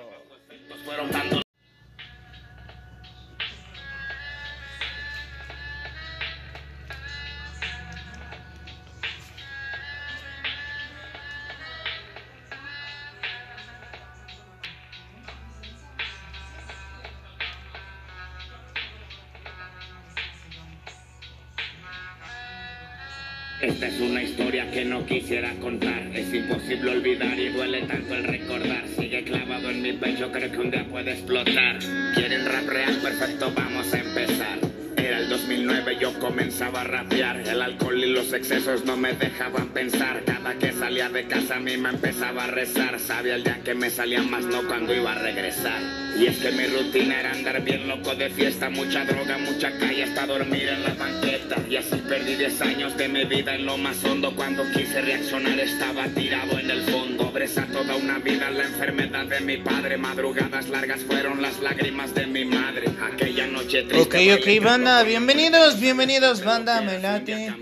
Esta es una historia que no quisiera contar. Es imposible olvidar y duele tanto el recordar. Sigue clavado en mi pecho, creo que un día puede explotar. ¿Quieren rap real? Perfecto, vamos a empezar. Era el 2009, yo comenzaba a rapear. El alcohol y los excesos no me dejaban pensar. Cada que salía de casa a mí me empezaba a rezar. Sabía el día que me salía más no cuando iba a regresar. Y es que mi rutina era andar bien loco de fiesta, mucha droga, mucha calle hasta dormir en la banqueta. Y así perdí 10 años de mi vida en lo más hondo. Cuando quise reaccionar estaba tirado en el fondo. Bresa toda una vida la enfermedad de mi padre. Madrugadas largas fueron las lágrimas de mi madre. Aquella noche triste. Ok, ok, banda, bienvenidos, bienvenidos, banda, me late.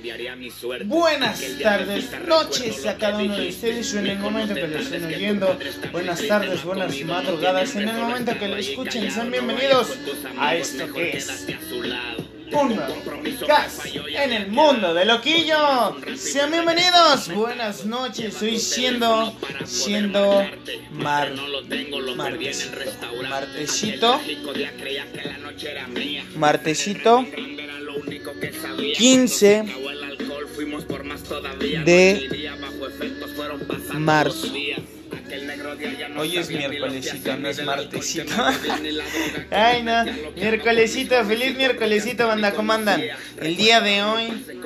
Buenas tardes, noches a cada uno de ustedes en el momento que lo estén oyendo. Buenas tardes, buenas madrugadas en el momento que lo escuchen, sean bienvenidos a esto que es un gas en el mundo de Loquillo. Sean bienvenidos, buenas noches. Estoy siendo, siendo mar, martesito, martesito, martesito 15 de marzo. Hoy es miércolesito, no es martesito. Ay, no. Miércolesito, feliz miércolesito, banda, ¿cómo andan? El día de hoy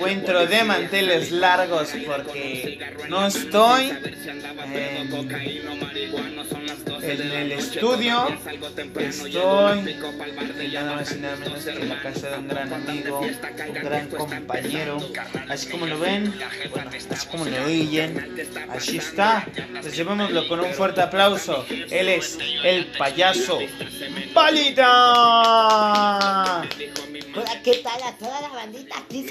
encuentro de manteles largos porque no estoy en, el estudio. Estoy nada menos que en la casa de un gran amigo, un gran compañero. Así como lo ven, así como lo oyen, así está. Llevémoslo con un fuerte aplauso. Él es el payaso Palita. Hola, ¿qué tal a toda la bandita? Aquí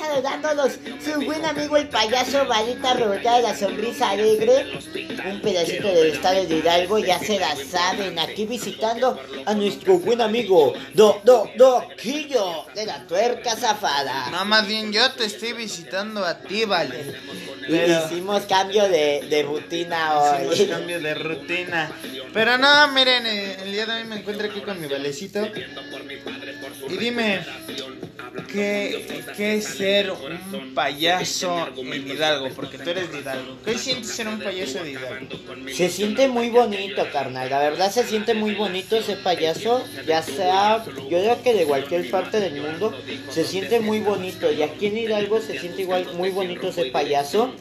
Su buen amigo el payaso Balita Roberta de la Sonrisa Alegre. Un pedacito del estado de Hidalgo, ya se la saben. Aquí visitando a nuestro buen amigo Do, Do, Doquillo de la Tuerca Zafada. No, más bien yo te estoy visitando a ti, vale. hicimos cambio de, de rutina hoy. Hicimos cambio de rutina. Pero no, miren, eh, el día de hoy me encuentro aquí con mi valecito. Y dime, ¿qué, ¿qué es ser un payaso en Hidalgo? Porque tú eres de Hidalgo. ¿Qué sientes ser un payaso de Hidalgo? Se siente muy bonito, carnal. La verdad se siente muy bonito ese payaso. Ya sea, yo creo que de cualquier parte del mundo, se siente muy bonito. Y aquí en Hidalgo se siente igual muy bonito ese payaso.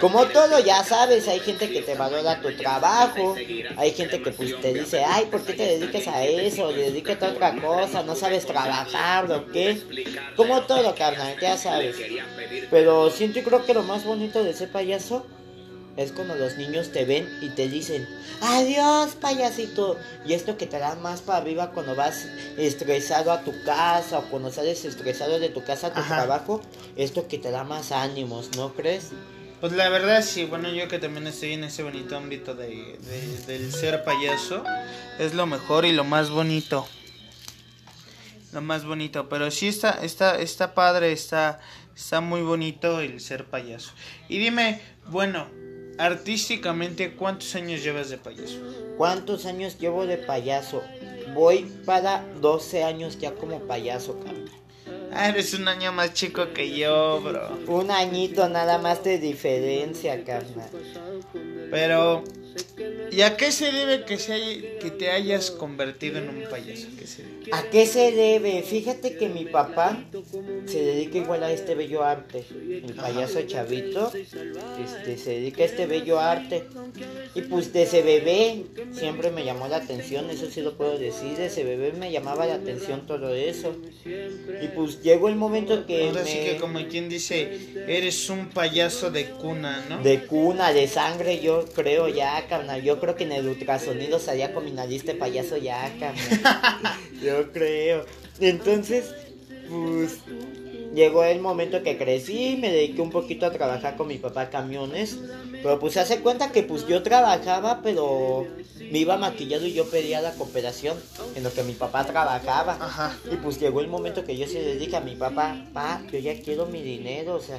Como todo, ya sabes, hay gente que te valora tu trabajo, hay gente que pues te dice, ay, ¿por qué te dedicas a eso? Dedícate a otra cosa, no sabes trabajar, ¿o qué? Como todo, carnal, ya sabes. Pero siento y creo que lo más bonito de ese payaso es cuando los niños te ven y te dicen, adiós payasito. Y esto que te da más para arriba cuando vas estresado a tu casa o cuando sales estresado de tu casa a tu trabajo, esto que te da más ánimos, ¿no crees? Pues la verdad sí, bueno, yo que también estoy en ese bonito ámbito de, del ser payaso, es lo mejor y lo más bonito. Lo más bonito, pero sí está, está, está padre, está, está muy bonito el ser payaso. Y dime, bueno, artísticamente, ¿cuántos años llevas de payaso? ¿Cuántos años llevo de payaso? Voy para 12 años ya como payaso, carnal. Ah, eres un año más chico que yo, bro. Un añito nada más de diferencia, carnal. Pero ¿Y a qué se debe que, se que te hayas convertido en un payaso? ¿A qué se debe? Fíjate que mi papá se dedica igual a este bello arte. El payaso chavito este, se dedica a este bello arte. Y pues desde bebé siempre me llamó la atención, eso sí lo puedo decir. Desde bebé me llamaba la atención todo eso. Y pues llegó el momento que. Ahora sí que, como quien dice, eres un payaso de cuna, ¿no? De cuna, de sangre, yo creo ya, Yo creo que en el ultrasonido salía con mi nariz de payaso ya, carnal. Yo creo. Entonces, pues llegó el momento que crecí, me dediqué un poquito a trabajar con mi papá camiones, pero pues se hace cuenta que pues yo trabajaba, pero me iba maquillado y yo pedía la cooperación en lo que mi papá trabajaba. Ajá. Y pues llegó el momento que yo se dedica a mi papá, pa, yo ya quiero mi dinero, o sea,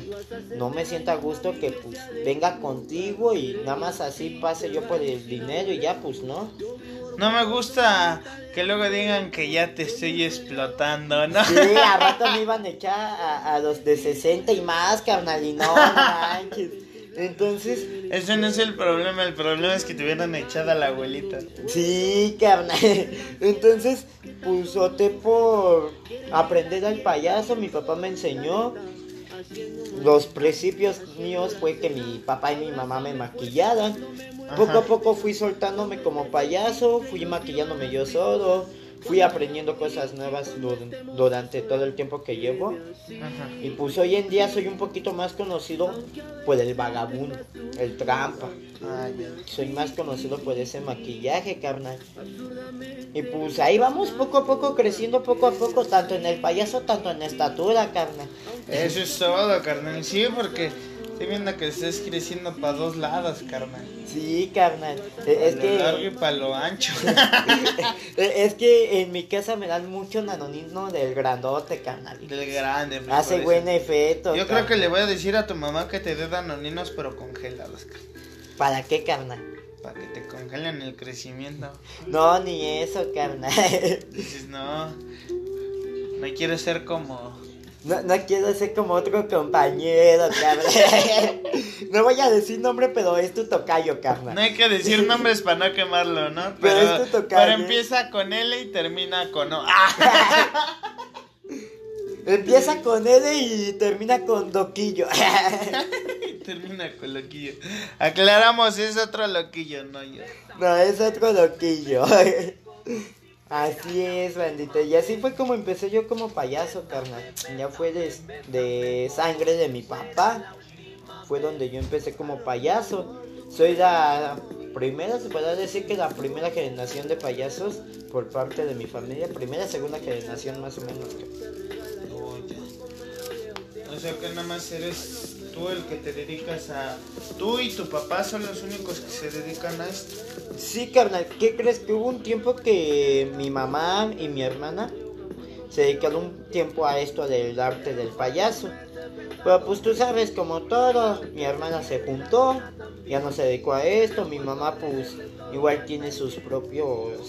no me sienta a gusto que pues venga contigo y nada más así pase yo por el dinero y ya pues no. No me gusta que luego digan que ya te estoy explotando, ¿no? Sí, a rato me iban a echar a, los de 60 y más, carnal, y no manches. Entonces. Ese no es el problema, el problema es que te hubieran echado a la abuelita. Sí, carnal. Entonces, opté por aprender al payaso, mi papá me enseñó. Los principios míos fue que mi papá y mi mamá me maquillaran. Poco a poco fui soltándome como payaso, fui maquillándome yo solo fui aprendiendo cosas nuevas durante todo el tiempo que llevo. Y pues hoy en día soy un poquito más conocido por el vagabundo, el trampa. soy más conocido por ese maquillaje, carnal. Y pues ahí vamos poco a poco creciendo, poco a poco, tanto en el payaso, tanto en estatura, carnal. Eso es todo, carnal. Sí, porque estoy viendo que estés creciendo para dos lados, carnal. Sí, carnal. E, es que. largo y para lo ancho. E, es que en mi casa me dan mucho nanonismo del grandote, carnal. Del grande, me Hace buen efecto. Yo creo que le voy a decir a tu mamá que te dé danoninos, pero congelados, carnal. ¿Para qué, carnal? Para que te congelen el crecimiento. No, ni eso, carnal. Dices, no. No quiero ser como no, no quiero ser como otro compañero, cabrón. no voy a decir nombre, pero es tu tocayo, carnal. No hay que decir nombres para no quemarlo, ¿no? Pero, es tu tocayo. Pero empieza con L y termina con O. empieza con L y termina con Doquillo. termina con Loquillo. Aclaramos, es otro Loquillo, no yo. No, es otro Loquillo. Así es, bandita. Y así fue como empecé yo como payaso, carnal. Ya fue de, sangre de mi papá. Fue donde yo empecé como payaso. Soy la primera, se puede decir que la primera generación de payasos por parte de mi familia. Primera, segunda generación más o menos. O sea que nada más eres tú el que te dedicas a... Tú y tu papá son los únicos que se dedican a esto. Sí, carnal, ¿qué crees? Que hubo un tiempo que mi mamá y mi hermana se dedicaron un tiempo a esto del arte del payaso. Pero pues tú sabes, como todo, mi hermana se juntó, ya no se dedicó a esto, mi mamá pues igual tiene sus propios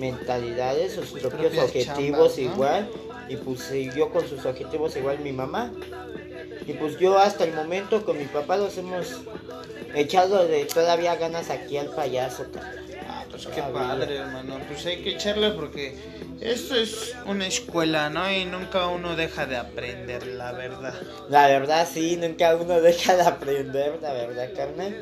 mentalidades, sus, propios objetivos igual, y pues siguió con sus objetivos igual mi mamá. Y pues yo hasta el momento con mi papá los hemos echado de todavía ganas aquí al payaso. Ah, pues qué padre, hermano. Pues hay que echarle porque esto es una escuela, ¿no? Y nunca uno deja de aprender, la verdad. La verdad, sí, nunca uno deja de aprender, la verdad, carnal.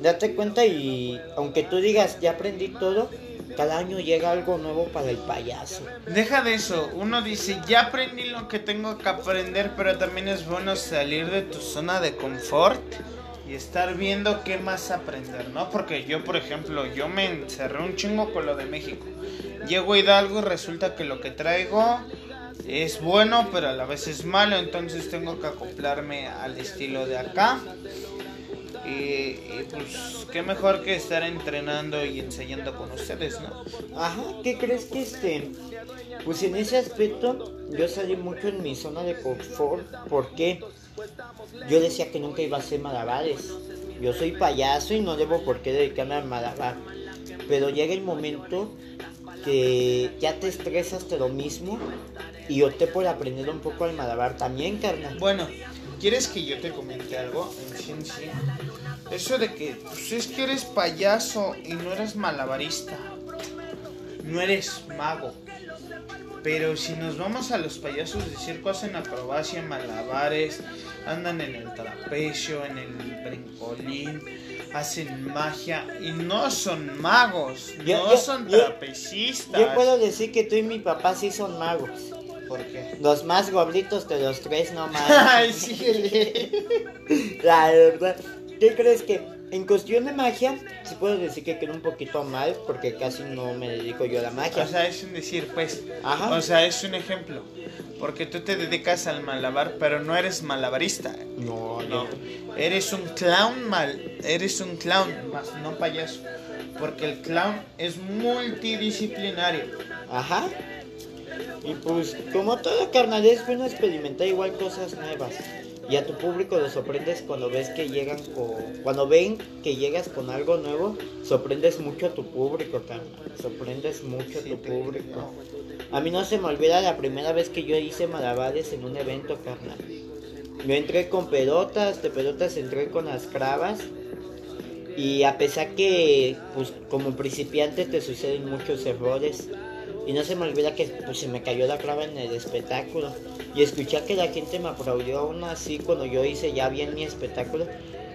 Date cuenta y aunque tú digas, ya aprendí todo, cada año llega algo nuevo para el payaso. Deja de eso, uno dice, ya aprendí lo que tengo que aprender, pero también es bueno salir de tu zona de confort y estar viendo qué más aprender, ¿no? Porque yo, por ejemplo, yo me encerré un chingo con lo de México. Llego a Hidalgo y resulta que lo que traigo es bueno, pero a la vez es malo, entonces tengo que acoplarme al estilo de acá. Y, pues qué mejor que estar entrenando y enseñando con ustedes, ¿no? Ajá, ¿qué crees que este? Pues en ese aspecto yo salí mucho en mi zona de confort porque yo decía que nunca iba a hacer malabares. Yo soy payaso y no debo por qué dedicarme al malabar. Pero llega el momento que ya te estresas de lo mismo y opté por aprender un poco al malabar también, carnal. Bueno, ¿quieres que yo te comente algo? En sí, Eso de que, pues es que eres payaso y no eres malabarista. No eres mago. Pero si nos vamos a los payasos de circo, hacen acrobacia, malabares, andan en el trapecio, en el brincolín, hacen magia y no son magos, no son trapecistas. Yo puedo decir que tú y mi papá sí son magos. ¿Por qué? Los más gorditos de los tres, no más. Ay, sí. La verdad. ¿Qué crees que en cuestión de magia, sí puedo decir que quedó un poquito mal porque casi no me dedico yo a la magia. O sea, es un decir, pues. Ajá. O sea, es un ejemplo. Porque tú te dedicas al malabar, pero no eres malabarista. No, no. Eres un clown mal. Eres un clown, más no payaso. Porque el clown es multidisciplinario. Ajá. Y pues, como todo carnal, es bueno experimentar igual cosas nuevas y a tu público lo sorprendes cuando ves que llegan con, cuando ven que llegas con algo nuevo, sorprendes mucho a tu público, carnal, sorprendes mucho a tu público. A mí no se me olvida la primera vez que yo hice malabares en un evento, carnal. Yo entré con pelotas, de pelotas entré con las cravas. Y a pesar que, pues, como principiante te suceden muchos errores, y no se me olvida que pues, se me cayó la clava en el espectáculo. Y escuchar que la gente me aplaudió aún así cuando yo hice ya bien mi espectáculo.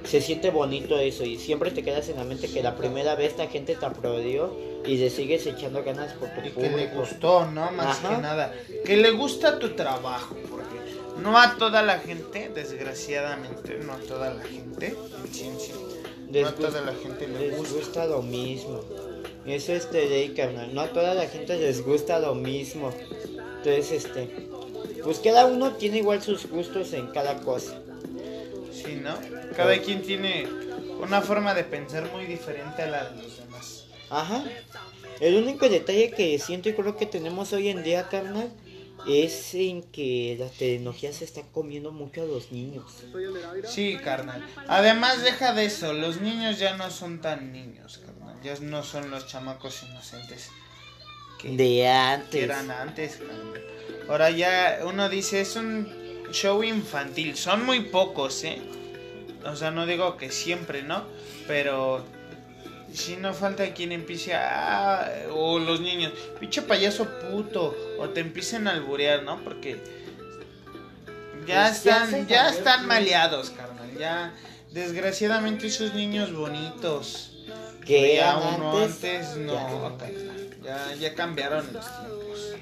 Se siente bonito eso y siempre te quedas en la mente que la primera vez la gente te aplaudió y le sigues echando ganas por tu y que le gustó, ¿no? Más que nada. Que le gusta tu trabajo, porque no a toda la gente, desgraciadamente, no a toda la gente, no a toda la gente le les gusta lo mismo. Eso es de ley, carnal. No a toda la gente les gusta lo mismo. Entonces, este. Pues cada uno tiene igual sus gustos en cada cosa. Sí, ¿no? Cada quien tiene una forma de pensar muy diferente a la de los demás. Ajá. El único detalle que siento y creo que tenemos hoy en día, carnal, es en que la tecnología se está comiendo mucho a los niños. Sí, carnal. Además, deja de eso, los niños ya no son tan niños, carnal ya no son los chamacos inocentes que, de antes. eran antes. Ahora ya uno dice, es un show infantil. Son muy pocos, ¿eh? O sea, no digo que siempre, ¿no? Pero si no falta quien empiece a... o los niños, pinche payaso puto, o te empiecen a alburear, ¿no? Porque ya pues están, ya están maleados, carnal. Ya, desgraciadamente esos niños bonitos que ya uno antes, no, ya, ya, cambiaron los tiempos.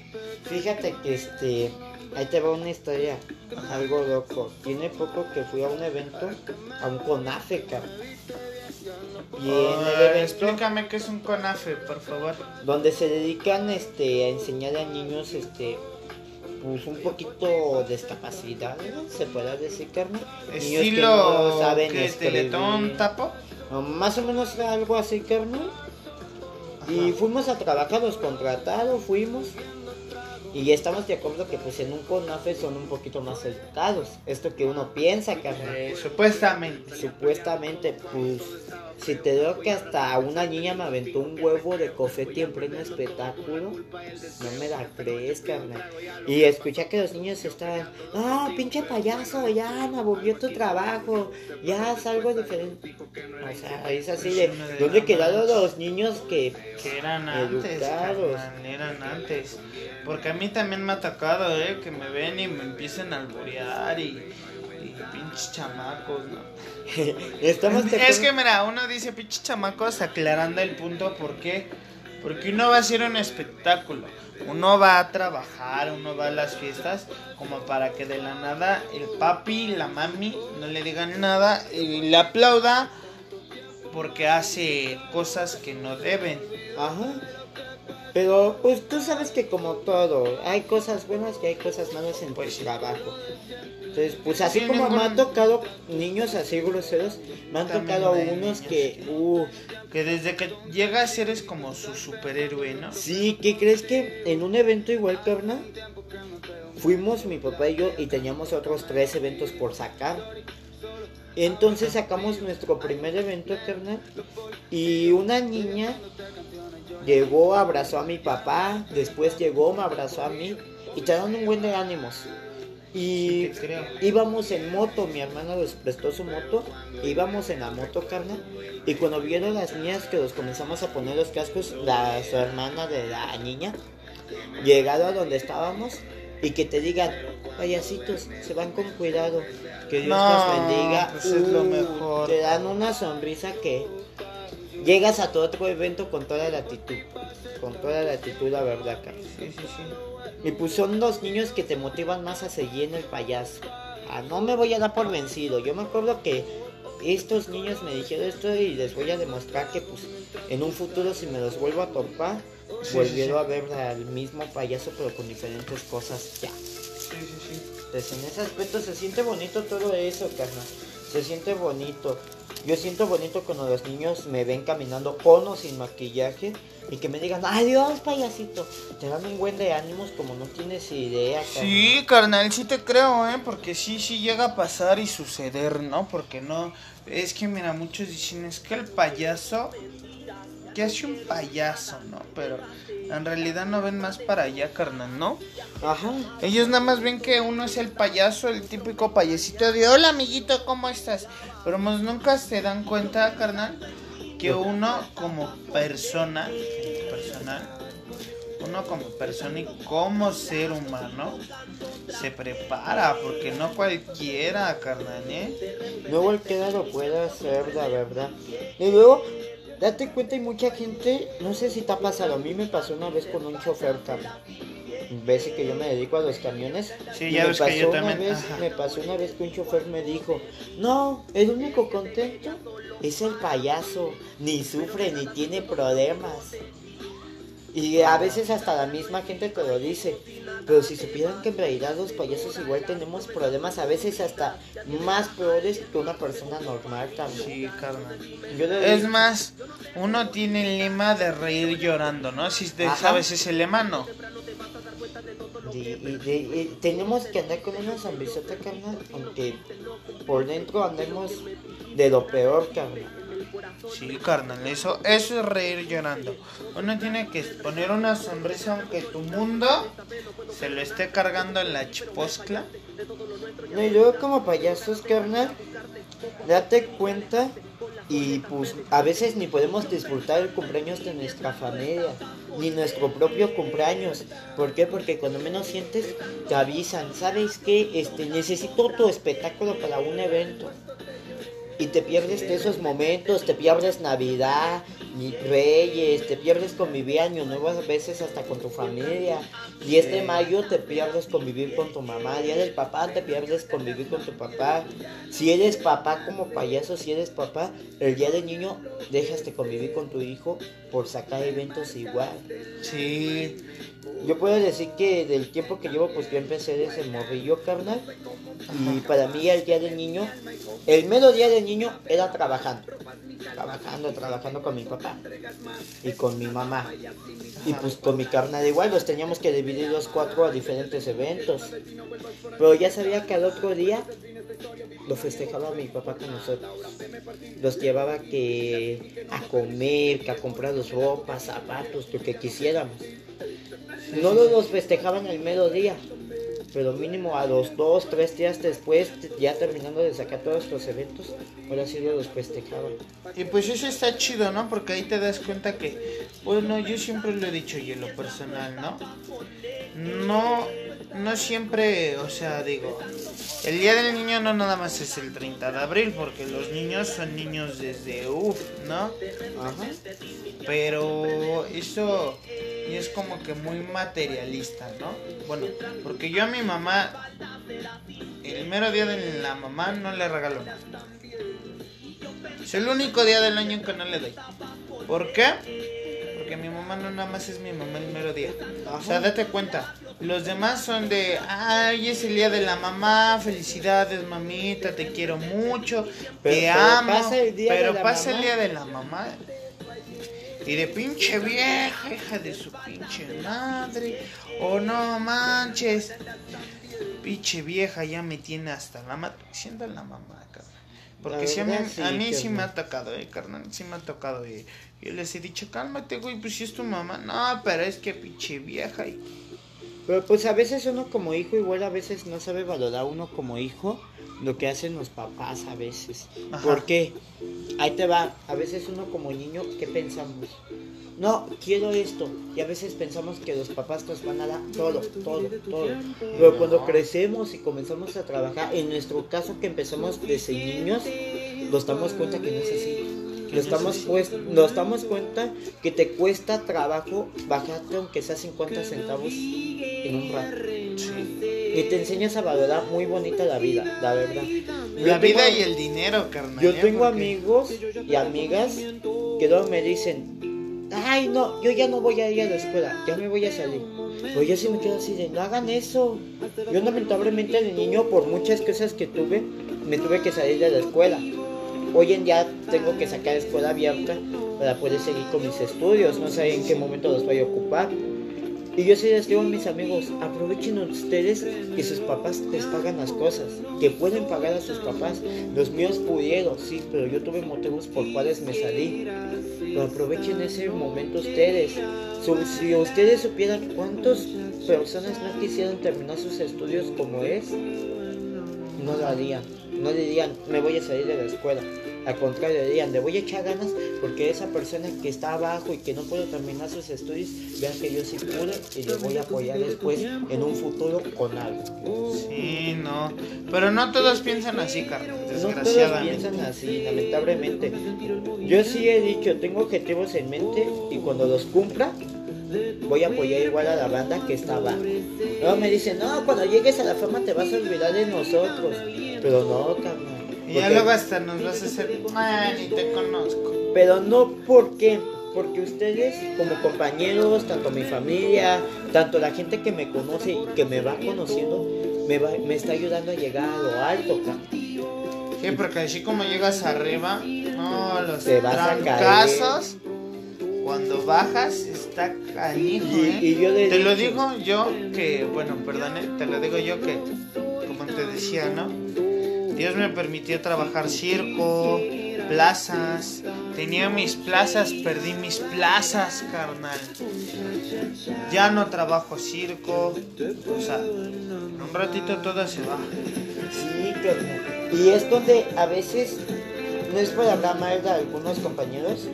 Fíjate que este, ahí te va una historia, algo loco. Tiene poco que fui a un evento, a un CONAFE, Y en el evento, explícame qué es un CONAFE, por favor. Donde se dedican este, a enseñar a niños este, pues un poquito de discapacidad, se puede decir, Carmen. Estilo niños que no saben que Teletón tapo. Más o menos algo así, carnal. Y fuimos a trabajar, los contratados, fuimos. Y estamos de acuerdo que pues en un CONAFE son un poquito más educados. Esto que uno piensa, carnal. Eh, supuestamente. Supuestamente, pues si te digo que hasta una niña me aventó un huevo de cofete en pleno espectáculo, no me la crees, carnal. Y escuché que los niños estaban, ah, pinche payaso, ya me aburrió tu trabajo, ya es algo diferente. O sea, es así de, ¿dónde quedaron los niños que, que eran antes? eran antes. Porque a mí también me ha tocado, ¿eh? Que me ven y me empiecen a alborear y, y pinches chamacos, ¿no? Estamos es que mira, uno dice pinches chamacos aclarando el punto, ¿por qué? Porque uno va a hacer un espectáculo, uno va a trabajar, uno va a las fiestas, como para que de la nada el papi, la mami no le digan nada y le aplauda porque hace cosas que no deben. Ajá. Pero pues tú sabes que como todo, hay cosas buenas y hay cosas malas en pues, tu trabajo. Entonces, pues así como me han tocado niños así groseros, me han tocado unos que, uh, que desde que llegas eres como su superhéroe, ¿no? Sí, ¿qué crees que en un evento igual, carnal? Fuimos mi papá y yo y teníamos otros tres eventos por sacar. Entonces sacamos nuestro primer evento, carnal, y una niña llegó, abrazó a mi papá, después llegó, me abrazó a mí y te dan un buen de ánimos. Y íbamos en moto, mi hermana les prestó su moto, íbamos en la moto, carnal. Y cuando vieron las niñas que los comenzamos a poner los cascos, la su hermana de la niña, llegado a donde estábamos, y que te digan, payasitos, se van con cuidado, que Dios los bendiga. Pues es lo uh, mejor. Te dan una sonrisa que llegas a todo otro evento con toda la actitud, con toda la actitud, la verdad, carnal. Sí, sí, sí. Y pues son dos niños que te motivan más a seguir en el payaso. Ah, no me voy a dar por vencido. Yo me acuerdo que estos niños me dijeron esto y les voy a demostrar que pues en un futuro si me los vuelvo a topar, volviendo a ver al mismo payaso pero con diferentes cosas ya. Sí, sí, sí. Entonces en ese aspecto se siente bonito todo eso, carnal. Se siente bonito. Yo siento bonito cuando los niños me ven caminando con o sin maquillaje y que me digan, adiós payasito. Te dan un buen de ánimos como no tienes idea. Carnal. Sí, carnal, sí te creo, ¿eh? Porque sí, sí llega a pasar y suceder, ¿no? Porque no... Es que mira, muchos dicen, es que el payaso... ¿Qué hace un payaso, no? Pero en realidad no ven más para allá, carnal, ¿no? Ajá. Ellos nada más ven que uno es el payaso, el típico payasito de hola amiguito, ¿cómo estás? Pero pues nunca se dan cuenta, carnal, que uno como persona, personal, uno como persona y como ser humano se prepara, porque no cualquiera, carnal, ¿eh? No cualquiera lo puede hacer, la verdad. Y luego Date cuenta, hay mucha gente, no sé si te ha pasado, a mí me pasó una vez con un chofer, carnal. Ves que yo me dedico a los camiones. Sí, ya ves que yo también. Vez, me pasó una vez que un chofer me dijo, no, el único contento es el payaso, ni sufre, ni tiene problemas. Y a veces hasta la misma gente te lo dice. Pero si supieran que en realidad los payasos igual tenemos problemas, a veces hasta más peores que una persona normal también. Sí, carnal. Es más, uno tiene el lema de reír llorando, ¿no? Si te sabes ese lema, no. Y, tenemos que andar con una sonrisota, carnal, aunque por dentro andemos de lo peor, carnal. Sí, carnal, eso, eso es reír llorando. Uno tiene que poner una sonrisa aunque tu mundo se lo esté cargando en la chiposcla. No, y luego como payasos, carnal, date cuenta y pues a veces ni podemos disfrutar el cumpleaños de nuestra familia, ni nuestro propio cumpleaños. ¿Por qué? Porque cuando menos sientes te avisan, ¿sabes qué? Este, necesito tu espectáculo para un evento y te pierdes de esos momentos, te pierdes Navidad, ni Reyes, te pierdes convivir año nuevo a veces hasta con tu familia. Y este mayo te pierdes convivir con tu mamá, día del papá te pierdes convivir con tu papá. Si eres papá como payaso, si eres papá, el día del niño dejas de convivir con tu hijo por sacar eventos igual. Sí. Yo puedo decir que del tiempo que llevo, pues yo empecé desde morrillo, carnal. Y para mí el día del niño, el mero día del niño era trabajando. Trabajando, trabajando con mi papá. Y con mi mamá. Y pues con mi carnal igual, los teníamos que dividir los cuatro a diferentes eventos. Pero ya sabía que al otro día lo festejaba mi papá con nosotros. Los llevaba que a comer, que a comprar los ropas, zapatos, lo que quisiéramos. No los festejaban el mediodía, pero mínimo a los dos, tres días después, ya terminando de sacar todos estos eventos, ahora sí los festejaban. Y pues eso está chido, ¿no? Porque ahí te das cuenta que, bueno, yo siempre lo he dicho y en lo personal, ¿no? No, no siempre, o sea, digo, el Día del Niño no nada más es el 30 de abril, porque los niños son niños desde uff, ¿no? Ajá. Pero eso es como que muy materialista, ¿no? Bueno, porque yo a mi mamá, el mero día de la mamá no le regalo nada. Es el único día del año que no le doy. ¿Por qué? Porque mi mamá no nada más es mi mamá el mero día. O sea, date cuenta. Los demás son de, ay, es el día de la mamá, felicidades mamita, te quiero mucho, te amo. pero pasa el día de la mamá y de pinche vieja, hija de su pinche madre. O no manches. Pinche vieja ya me tiene hasta la madre. Siendo la mamá, carnal. Porque si a mí, sí, a mí sí me ha tocado, eh, carnal. Sí me ha tocado. Y yo les he dicho, cálmate, güey, pues si es tu mamá. No, pero es que pinche vieja. Y... Pero pues a veces uno como hijo igual a veces no sabe valorar uno como hijo lo que hacen los papás a veces. Porque ahí te va, a veces uno como niño, ¿qué pensamos? No, quiero esto. Y a veces pensamos que los papás nos van a dar todo, todo, todo. Pero cuando crecemos y comenzamos a trabajar, en nuestro caso que empezamos desde niños, nos damos cuenta que no es así. Nos damos, pues, nos damos cuenta que te cuesta trabajo bajarte aunque sea 50 centavos en un rato. Y te enseñas a valorar muy bonita la vida, la verdad. La vida y el dinero, carnal. Yo ¿eh? tengo amigos y amigas que luego me dicen, ay no, yo ya no voy a ir a la escuela, ya me voy a salir. Pero yo sí me quedo así de, no hagan eso. Yo lamentablemente de niño, por muchas cosas que tuve, me tuve que salir de la escuela hoy en día tengo que sacar escuela abierta para poder seguir con mis estudios. No sé en qué momento los voy a ocupar. Y yo sí les digo a mis amigos, aprovechen ustedes que sus papás les pagan las cosas, que pueden pagar a sus papás. Los míos pudieron, sí, pero yo tuve motivos por cuales me salí. Pero aprovechen ese momento ustedes. Si ustedes supieran cuántas personas no quisieran terminar sus estudios como es, no lo harían. No dirían, me voy a salir de la escuela. Al contrario, dirían, le voy a echar ganas porque esa persona que está abajo y que no puede terminar sus estudios, vean que yo sí pude y le voy a apoyar después en un futuro con algo. Sí, no. Pero no todos piensan así, Carlos. Desgraciadamente. No todos piensan así, lamentablemente. Yo sí he dicho, tengo objetivos en mente y cuando los cumpla, voy a apoyar igual a la banda que está abajo. Luego me dicen, no, cuando llegues a la fama te vas a olvidar de nosotros. Pero no, carnal. Y ya luego hasta nos vas a hacer, man, y te conozco. Pero no porque, porque ustedes como compañeros, tanto mi familia, tanto la gente que me conoce y que me va conociendo, me, va, me está ayudando a llegar a lo alto, carnal. Sí, porque así como llegas arriba, no, los te vas a caer. cuando bajas está canijo, ¿eh? y, yo te lo digo yo que, bueno, perdone, te lo digo yo que, como te decía, ¿no? Dios me permitió trabajar circo, plazas. Tenía mis plazas, perdí mis plazas, carnal. Ya no trabajo circo. O sea, en un ratito todo se va. Sí, carnal. Y es donde a veces, no es por hablar mal de algunos compañeros,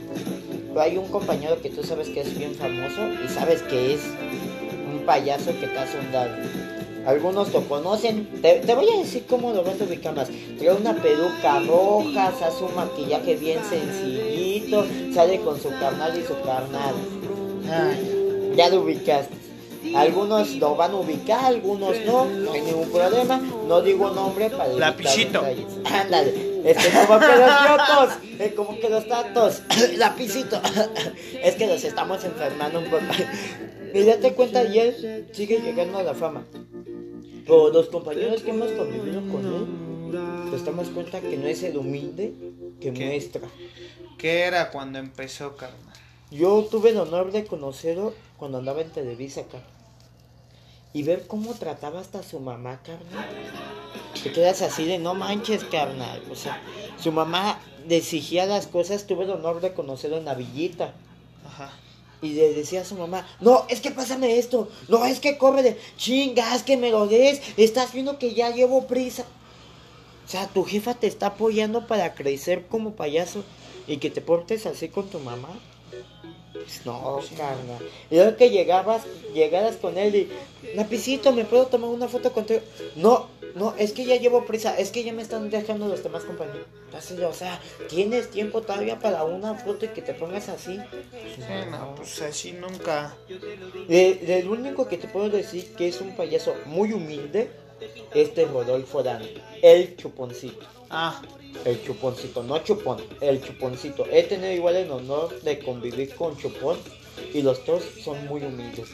pero hay un compañero que tú sabes que es bien famoso y sabes que es un payaso que te hace un daño algunos lo conocen. Te, voy a decir cómo lo vas a ubicar más. Trae una peluca roja, hace un maquillaje bien sencillito, sale con su carnal y su carnal. ya lo ubicaste. Algunos lo van a ubicar, algunos no, no hay ningún problema. No digo nombre para Lapicito. Ándale. Este, como que los eh, como que los lapicito. es que los estamos enfermando un poco. Y date cuenta, y él sigue llegando a la fama. Pero los compañeros que hemos convivido con él, nos damos cuenta que no es el humilde que muestra. ¿Qué era cuando empezó, carnal? Yo tuve el honor de conocerlo cuando andaba en Televisa, carnal. Y ver cómo trataba hasta su mamá, carnal. Te quedas así de no manches, carnal. O sea, su mamá le exigía las cosas. Tuve el honor de conocerlo en la villita. Y le decía a su mamá, no, es que pásame esto, no, es que corre de chingas, que me lo des, estás viendo que ya llevo prisa. O sea, tu jefa te está apoyando para crecer como payaso y que te portes así con tu mamá. No, carnal. Y luego que llegabas, llegaras con él y, lapicito, ¿me puedo tomar una foto contigo? No, no, es que ya llevo prisa, es que ya me están dejando los demás compañeros. Entonces, o sea, ¿tienes tiempo todavía para una foto y que te pongas así? no, pues así nunca. El único que te puedo decir que es un payaso muy humilde, este es Rodolfo Dan, el chuponcito. Ah. El chuponcito, no chupón, el chuponcito. He tenido igual el honor de convivir con chupón y los dos son muy humildes.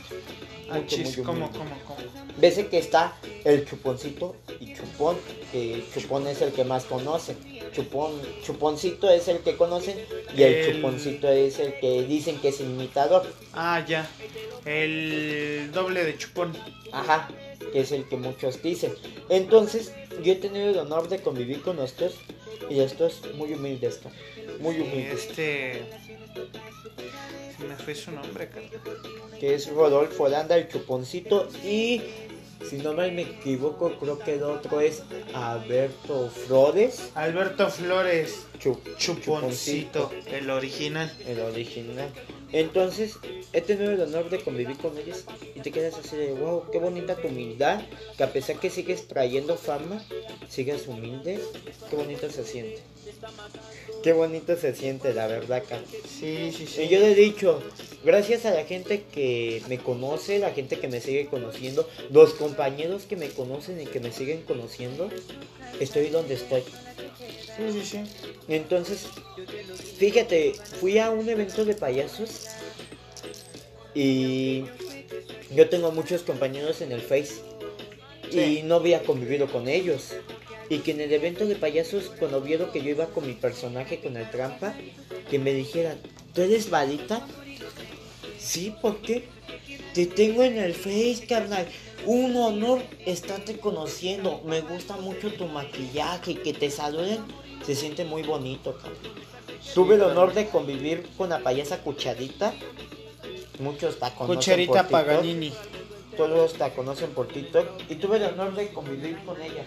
Ah, ¿cómo, cómo, cómo? Ves que está el chuponcito y chupón, que chupón es el que más conoce. Chupón, chuponcito es el que conocen y el, chuponcito es el que dicen que es imitador. Ah, ya. El doble de chupón. Ajá, que es el que muchos dicen. Entonces, yo he tenido el honor de convivir con estos y estos muy humildes, muy humildes. Este me fue su nombre, carnal. Que es Rodolfo Landa, el chuponcito. Y si no me equivoco, creo que el otro es Alberto Flores. Alberto Flores. chuponcito, el original. El original. Entonces, he tenido el honor de convivir con ellos y te quedas así de, wow, qué bonita tu humildad, que a pesar que sigues trayendo fama, sigues humilde, qué bonito se siente. Qué bonito se siente, la verdad, acá. Sí, sí, sí. Y yo le he dicho, gracias a la gente que me conoce, la gente que me sigue conociendo, los compañeros que me conocen y que me siguen conociendo, estoy donde estoy. Sí, sí, sí. Entonces, fíjate, fui a un evento de payasos y yo tengo muchos compañeros en el Face y no había convivido con ellos. Y que en el evento de payasos, cuando vieron que yo iba con mi personaje, con el trampa, que me dijeran, ¿tú eres varita? Sí, ¿por qué? Te tengo en el Face, carnal. Un honor estarte conociendo. Me gusta mucho tu maquillaje que te saluden. Se siente muy bonito, carnal. Tuve el honor de convivir con la payasa Cucharita. Muchos la conocen Cucharita Paganini. Todos la conocen por TikTok. Y tuve el honor de convivir con ella.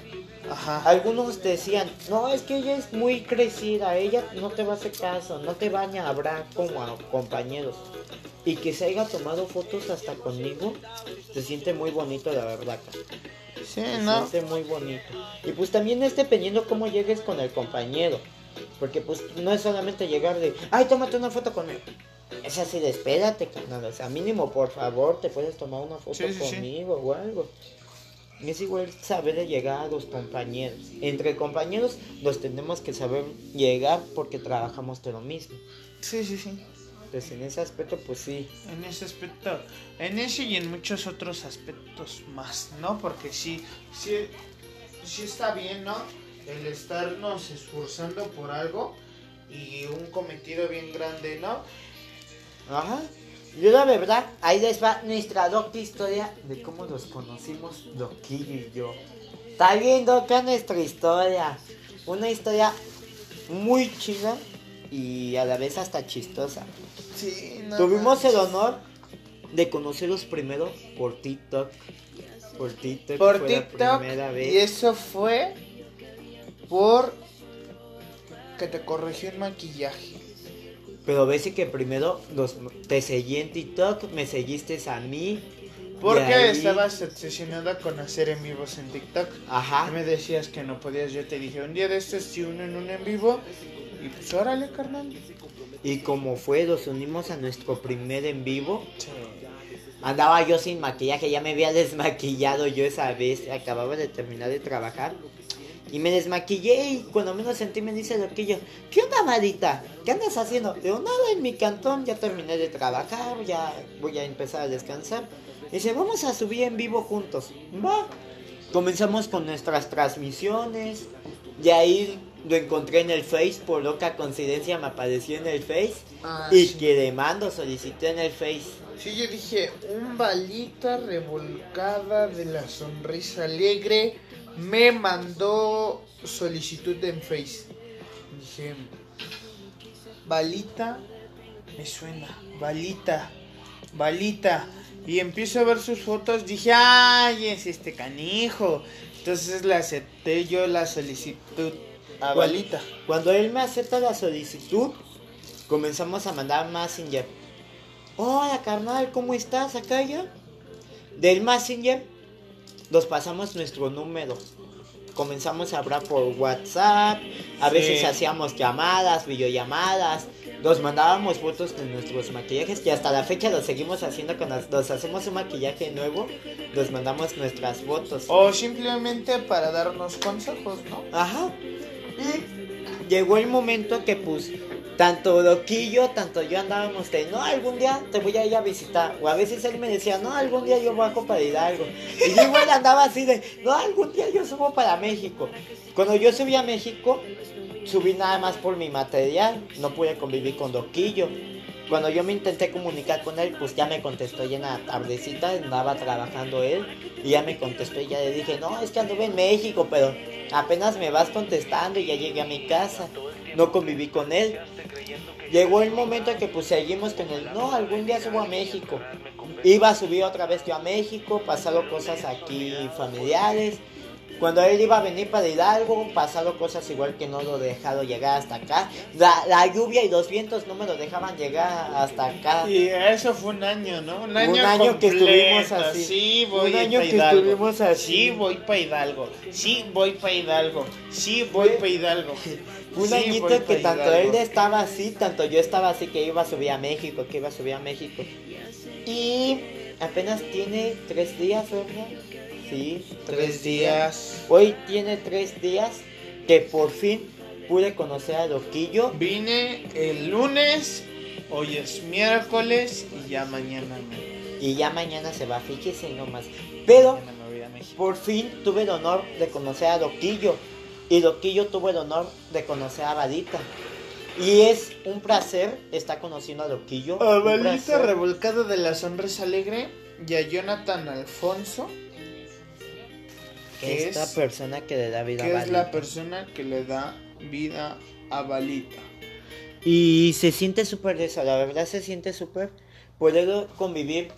Ajá. Algunos decían, no, es que ella es muy crecida, ella no te va a hacer caso, no te van a hablar como a compañeros. Y que se haya tomado fotos hasta conmigo, se siente muy bonito, la verdad. Sí, ¿no? Se siente muy bonito. Y pues también es dependiendo cómo llegues con el compañero. Porque pues no es solamente llegar de, ay, tómate una foto conmigo. Es así de, espérate, carnal. O sea, mínimo, por favor, te puedes tomar una foto conmigo o algo. Es igual saber llegar a los compañeros. Entre compañeros los tenemos que saber llegar porque trabajamos de lo mismo. Sí, sí, sí. Pues en ese aspecto, pues sí. En ese aspecto, en ese y en muchos otros aspectos más, ¿no? Porque sí, sí, sí está bien, ¿no? El estarnos esforzando por algo y un cometido bien grande, ¿no? Ajá. Yo la verdad, ahí les va nuestra docta historia de cómo nos conocimos Doquillo y yo. Está bien Doca nuestra historia. Una historia muy chida y a la vez hasta chistosa. Sí, Tuvimos el honor de conocerlos primero por TikTok. Por TikTok. Por TikTok. Y eso fue por que te corrigió el maquillaje. Pero ves que primero los, te seguí en TikTok, me seguiste a mí. Porque estabas obsesionada con hacer en vivos en TikTok. Ajá. Y me decías que no podías. Yo te dije, un día de estos, si uno en un en vivo. Y pues órale, carnal. Y como fue, nos unimos a nuestro primer en vivo. Andaba yo sin maquillaje, ya me había desmaquillado yo esa vez. Acababa de terminar de trabajar. Y me desmaquillé y cuando menos sentí me dice Loquillo, ¿qué onda, Marita? ¿Qué andas haciendo? Digo, nada, en mi cantón ya terminé de trabajar, ya voy a empezar a descansar. Dice, vamos a subir en vivo juntos. Va. Comenzamos con nuestras transmisiones. Y ahí lo encontré en el Face, por loca coincidencia me apareció en el Face. Ah, y que le mando, solicité en el Face. Sí, yo dije, un balita revolcada de la sonrisa alegre me mandó solicitud en Face. Dije, balita, me suena, balita, balita. Y empiezo a ver sus fotos, dije, ay, es este canijo. Entonces le acepté yo la solicitud a Balita. Cuando él me acepta la solicitud, comenzamos a mandar Messenger. Hola carnal, ¿cómo estás acá ya? Del Messenger nos pasamos nuestro número. Comenzamos a hablar por WhatsApp, a veces hacíamos llamadas, videollamadas, nos mandábamos fotos de nuestros maquillajes y hasta la fecha lo seguimos haciendo cuando nos hacemos un maquillaje nuevo, nos mandamos nuestras fotos. O simplemente para darnos consejos, ¿no? Ajá. Llegó el momento que pues tanto Loquillo, tanto yo andábamos de, no, algún día te voy a ir a visitar. O a veces él me decía, no, algún día yo bajo para algo Y yo igual andaba así de, no, algún día yo subo para México. Cuando yo subí a México, subí nada más por mi material, no pude convivir con Loquillo. Cuando yo me intenté comunicar con él, pues ya me contestó ya en la tardecita, andaba trabajando él, y ya me contestó y ya le dije, no, es que anduve en México, pero apenas me vas contestando y ya llegué a mi casa. No conviví con él. llegó el momento que pues seguimos con el, no, algún día subo a México. Iba a subir otra vez yo a México, pasaron cosas aquí familiares. Cuando él iba a venir para Hidalgo, pasaron cosas igual que no lo dejado llegar hasta acá. La, lluvia y los vientos no me lo dejaban llegar hasta acá. Y eso fue un año, ¿no? Un año, que estuvimos así. Sí, voy un año que estuvimos así. Sí, voy para Hidalgo. Sí, voy para Hidalgo. Sí, voy para Hidalgo. un añito que tanto él estaba así, tanto yo estaba así, que iba a subir a México, que iba a subir a México. Y apenas tiene tres días, ¿verdad? Sí, tres, días. Hoy tiene tres días que por fin pude conocer a Loquillo. Vine el lunes, hoy es miércoles y ya mañana Y ya mañana se va, fíjese nomás. Pero por fin tuve el honor de conocer a Loquillo. Y Loquillo tuvo el honor de conocer a Badita. Y es un placer estar conociendo a Loquillo. A Badita revolcado de la sonrisa alegre y a Jonathan Alfonso esta persona que le da vida a Balita. es la persona que le da vida a Balita. Y se siente súper eso, la verdad se siente súper poder convivir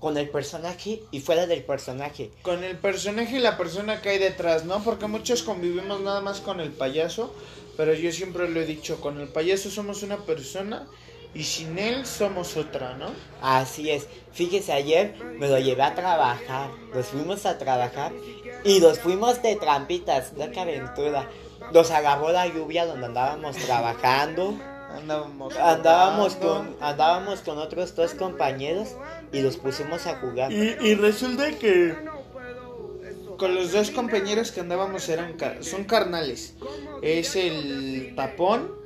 con el personaje y fuera del personaje. Con el personaje y la persona que hay detrás, ¿no? Porque muchos convivimos nada más con el payaso, pero yo siempre lo he dicho, con el payaso somos una persona y sin él somos otra, ¿no? Así es. Fíjese, ayer me lo llevé a trabajar. Nos fuimos a trabajar y nos fuimos de trampitas. ¡Qué aventura! Nos agarró la lluvia donde andábamos trabajando. Andábamos, andábamos con andábamos con otros dos compañeros y los pusimos a jugar. Y, y resulta que con los dos compañeros que andábamos eran son carnales. Es el tapón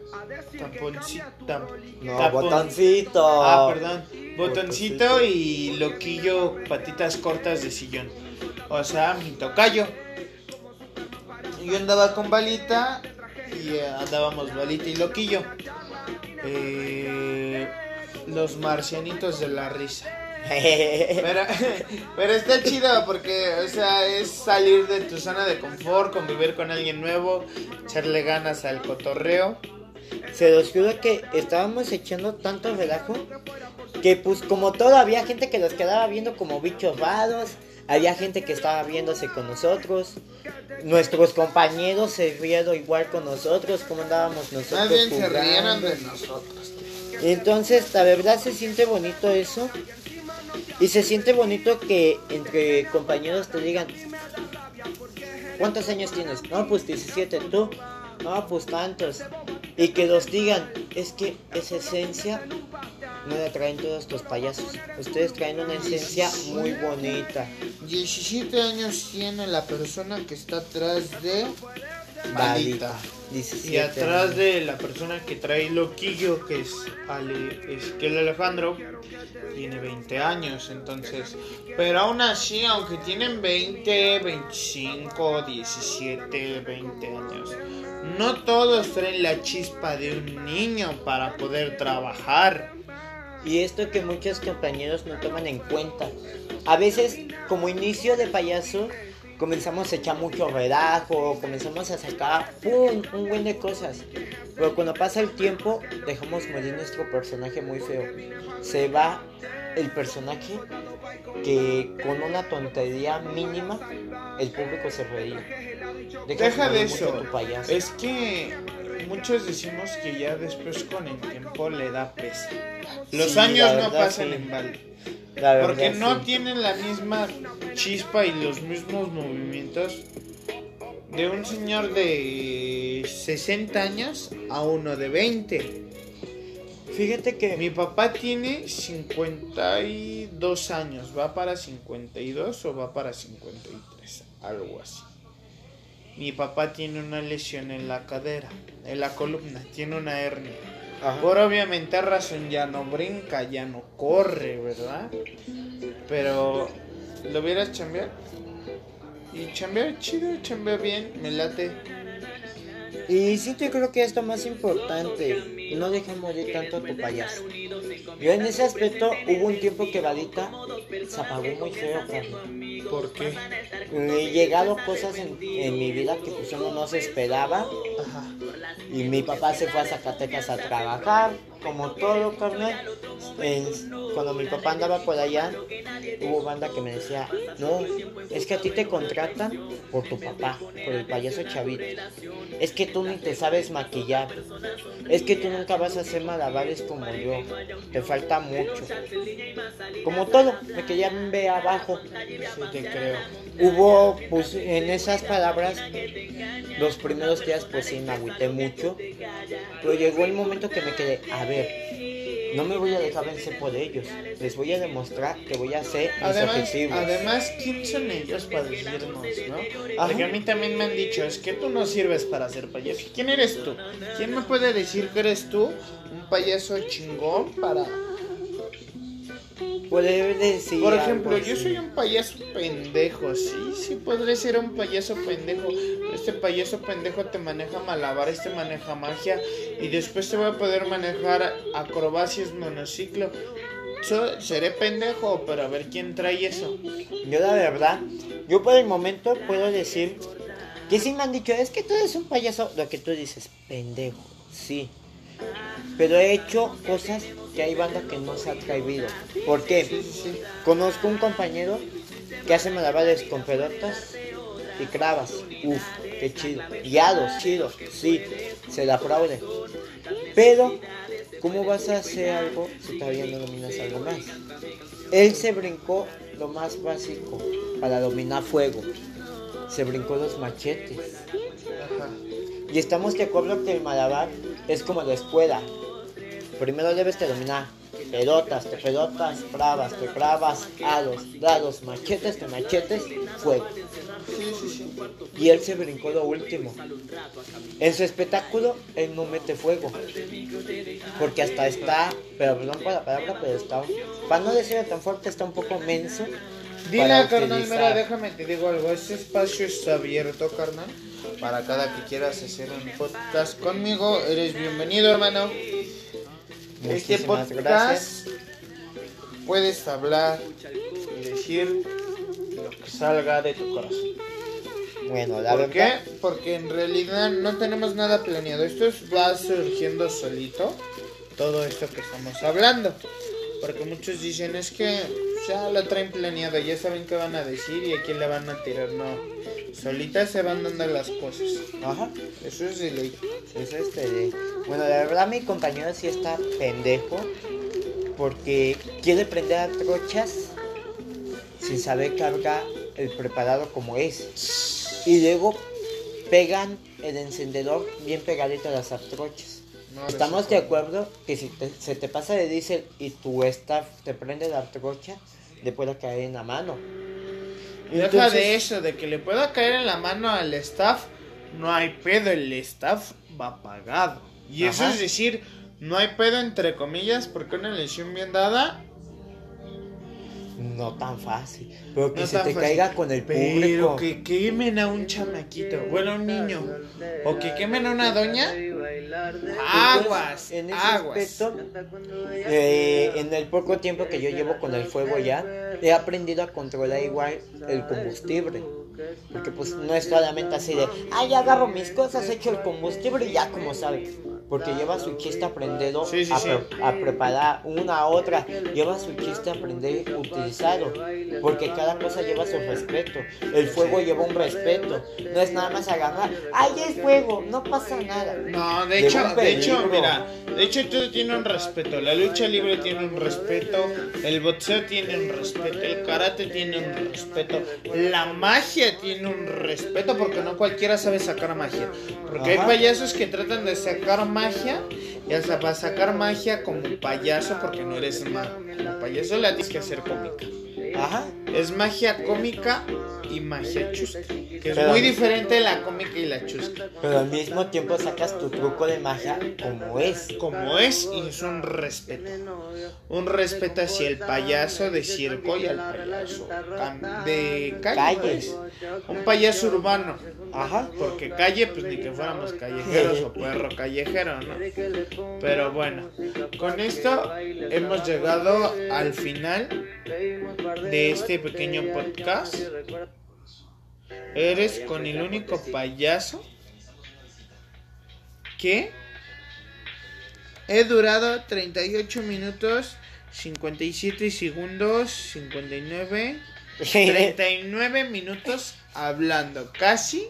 Taponcito. No, botoncito. Ah, perdón. Botoncito y loquillo, patitas cortas de sillón. O sea, mi tocayo. Yo andaba con balita y eh, andábamos balita y loquillo. Eh, los marcianitos de la risa. Pero, pero está chido porque, o sea, es salir de tu zona de confort, convivir con alguien nuevo, echarle ganas al cotorreo. Se los juro que estábamos echando tanto relajo que pues como todo había gente que los quedaba viendo como bichos vados, había gente que estaba viéndose con nosotros, nuestros compañeros se rieron igual con nosotros, como andábamos nosotros. Más se rieron de nosotros. Entonces, la verdad se siente bonito eso. Y se siente bonito que entre compañeros te digan, ¿cuántos años tienes? No, pues 17, tú. No, pues tantos. Y que los digan, es que esa esencia no la traen todos estos payasos. Ustedes traen una esencia muy bonita. 17 años tiene la persona que está atrás de Balita. Y atrás de la persona que trae loquillo, que es, Ale, es que el Alejandro, tiene 20 años, entonces. Pero aún así, aunque tienen 20, 25, 17, 20 años, no todos traen la chispa de un niño para poder trabajar. Y esto que muchos compañeros no toman en cuenta. A veces, como inicio de payaso, comenzamos a echar mucho relajo, comenzamos a sacar un buen de cosas. Pero cuando pasa el tiempo, dejamos morir nuestro personaje muy feo. Se va el personaje que con una tontería mínima el público se reía. Deja, de eso. Es que muchos decimos que ya después con el tiempo le da peso. Los años no pasan en balde. Porque no tienen la misma chispa y los mismos movimientos de un señor de 60 años a uno de 20. Fíjate que mi papá tiene 52 años, va para 52 o va para 53, algo así. Mi papá tiene una lesión en la cadera, en la columna, tiene una hernia. Por obviamente razón ya no brinca, ya no corre, ¿verdad? Pero lo vieras chambear. Y chambear chido, chambear bien, me late. Y sí, yo creo que esto más importante, no dejes morir tanto a tu payaso. Yo en ese aspecto hubo un tiempo que Valita se apagó muy feo, ¿Por qué? He llegado cosas en, en mi vida que pues uno no se esperaba. Ajá. Y mi papá se fue a Zacatecas a trabajar, como todo, carnal. cuando mi papá andaba por allá, hubo banda que me decía, no, es que a ti te contratan por tu papá, por el payaso chavito. Es que tú ni te sabes maquillar. Es que tú nunca vas a hacer malabares como yo. Te falta mucho. Como todo, me querían ver abajo. Sí, te creo. Hubo, pues, en esas palabras, los primeros días, pues sí, me agüité mucho. Pero llegó el momento que me quedé, a ver, no me voy a dejar vencer por ellos. Les voy a demostrar que voy a hacer mis además, objetivos. Además, ¿quién son ellos para decirnos, no? Porque a mí también me han dicho, es que tú no sirves para ser payaso. ¿Quién eres tú? ¿Quién me puede decir que eres tú un payaso chingón para Decir. Por ejemplo, yo soy un payaso pendejo, sí, sí podré ser un payaso pendejo. Este payaso pendejo te maneja malabares, te maneja magia y después te va a poder manejar acrobacias, monociclo. seré pendejo, pero a ver quién trae eso. Yo la verdad, yo por el momento puedo decir que sí me han dicho, es que tú eres un payaso, lo que tú dices, pendejo, sí. Pero he hecho cosas que hay banda que no se ha atrevido. ¿Por qué? Conozco un compañero que hace malabares con pelotas y cravas. Uf, qué chido. Guiados, chido. Sí, se la aplaude. Pero, ¿cómo vas a hacer algo si todavía no dominas algo más? Él se brincó lo más básico para dominar fuego. Se brincó los machetes. Y estamos de acuerdo que el malabar es como la escuela. Primero debes de dominar pelotas, te pelotas, bravas, te bravas, hados, dados, machetes, te machetes, fuego. Y él se brincó lo último. En su espectáculo, él no mete fuego. Porque hasta está, pero perdón por la palabra, pero está, para no decirlo tan fuerte, está un poco menso. Dile, carnal, mira, déjame te digo algo. Este espacio está abierto, carnal. Para cada que quieras hacer un podcast conmigo, eres bienvenido, hermano. Este podcast puedes hablar y decir lo que salga de tu corazón. Bueno, la ¿Por qué? Porque en realidad no tenemos nada planeado. Esto va surgiendo solito. Todo esto que estamos hablando. Porque muchos dicen es que ya lo traen planeado, ya saben qué van a decir y a quién le van a tirar. No, solitas se van dando las cosas. Ajá. Eso es de. Eso es de. Bueno, la verdad mi compañero sí está pendejo porque quiere prender a trochas sin saber cargar el preparado como es. Y luego pegan el encendedor bien pegadito a las Estamos de acuerdo que si se te pasa de diésel y tu staff te prende la trocha, le puede caer en la mano. Y Deja de eso, de que le pueda caer en la mano al staff, no hay pedo, el staff va pagado. Y eso es decir, no hay pedo entre comillas, porque una lesión bien dada no tan fácil. Pero que se te caiga con el público. Pero que quemen a un chamaquito, bueno, a un niño. O que quemen a una doña. Aguas, en ese Aspecto, eh, en el poco tiempo que yo llevo con el fuego ya, he aprendido a controlar igual el combustible. Porque pues no es solamente así de, ah, ya agarro mis cosas, echo el combustible y ya como sabes porque lleva su chiste aprendido a, preparar una a otra, lleva su chiste aprender utilizado, porque cada cosa lleva su respeto, el fuego lleva un respeto, no es nada más agarrar, ay es fuego, no pasa nada. No, de hecho, de hecho, mira, de hecho todo tiene un respeto, la lucha libre tiene un respeto, el boxeo tiene un respeto, el karate tiene un respeto, la magia tiene un respeto, porque no cualquiera sabe sacar magia, porque hay payasos que tratan de sacar magia y hasta para sacar magia como payaso porque no eres mago. Como payaso la tienes que hacer cómica. Ajá. Es magia cómica y magia chusca. Que es muy diferente la cómica y la chusca. Pero al mismo tiempo sacas tu truco de magia como es. Como es y es un respeto. Un respeto hacia el payaso de circo y al payaso de calles. Un payaso urbano. Ajá. Porque calle, pues ni que fuéramos callejeros o perro callejero, ¿no? Pero bueno, con esto hemos llegado al final de este pequeño podcast. Eres con el único payaso que he durado 38 minutos 57 segundos 59 39 minutos hablando. Casi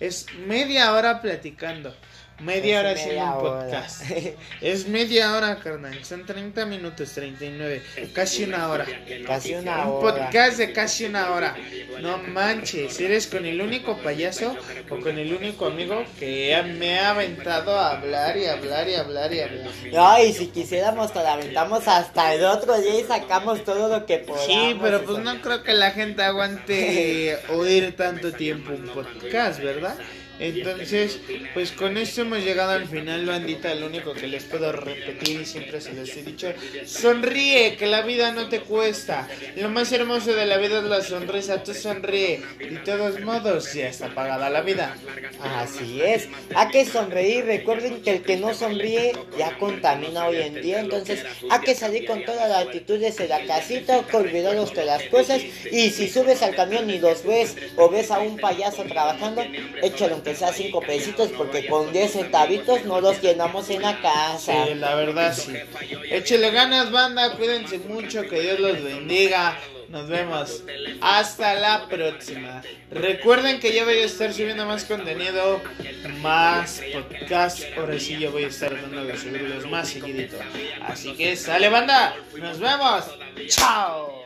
es media hora platicando Media hora haciendo un podcast. es media hora, carnal. Son 30 minutos, 39. Casi una hora. Casi una hora. Un podcast de casi una hora. No manches. ¿Eres con el único payaso o con el único amigo que me ha aventado a hablar y hablar y hablar y hablar? Ay, si quisiéramos, te la aventamos hasta el otro día y sacamos todo lo que podamos. Sí, pero pues no creo que la gente aguante oír tanto tiempo un podcast, ¿verdad? Entonces, pues con esto hemos llegado al final, bandita. Lo único que les puedo repetir y siempre se les he dicho: sonríe, que la vida no te cuesta. Lo más hermoso de la vida es la sonrisa. Tú sonríe. De todos modos, ya está pagada la vida. Así es. Hay que sonreír. Recuerden que el que no sonríe ya contamina hoy en día. Entonces, hay que salir con toda la actitud desde la casita, que olvidaros de las cosas. Y si subes al camión y los ves o ves a un payaso trabajando, échale un sea cinco pesitos, porque con 10 centavitos no los llenamos en la casa. Sí, la verdad sí. Échele ganas, banda, cuídense mucho, que Dios los bendiga. Nos vemos. Hasta la próxima. Recuerden que yo voy a estar subiendo más contenido, más podcast. Ahora sí yo voy a estar dando de subirlos más seguidito. Así que sale banda. Nos vemos. Chao.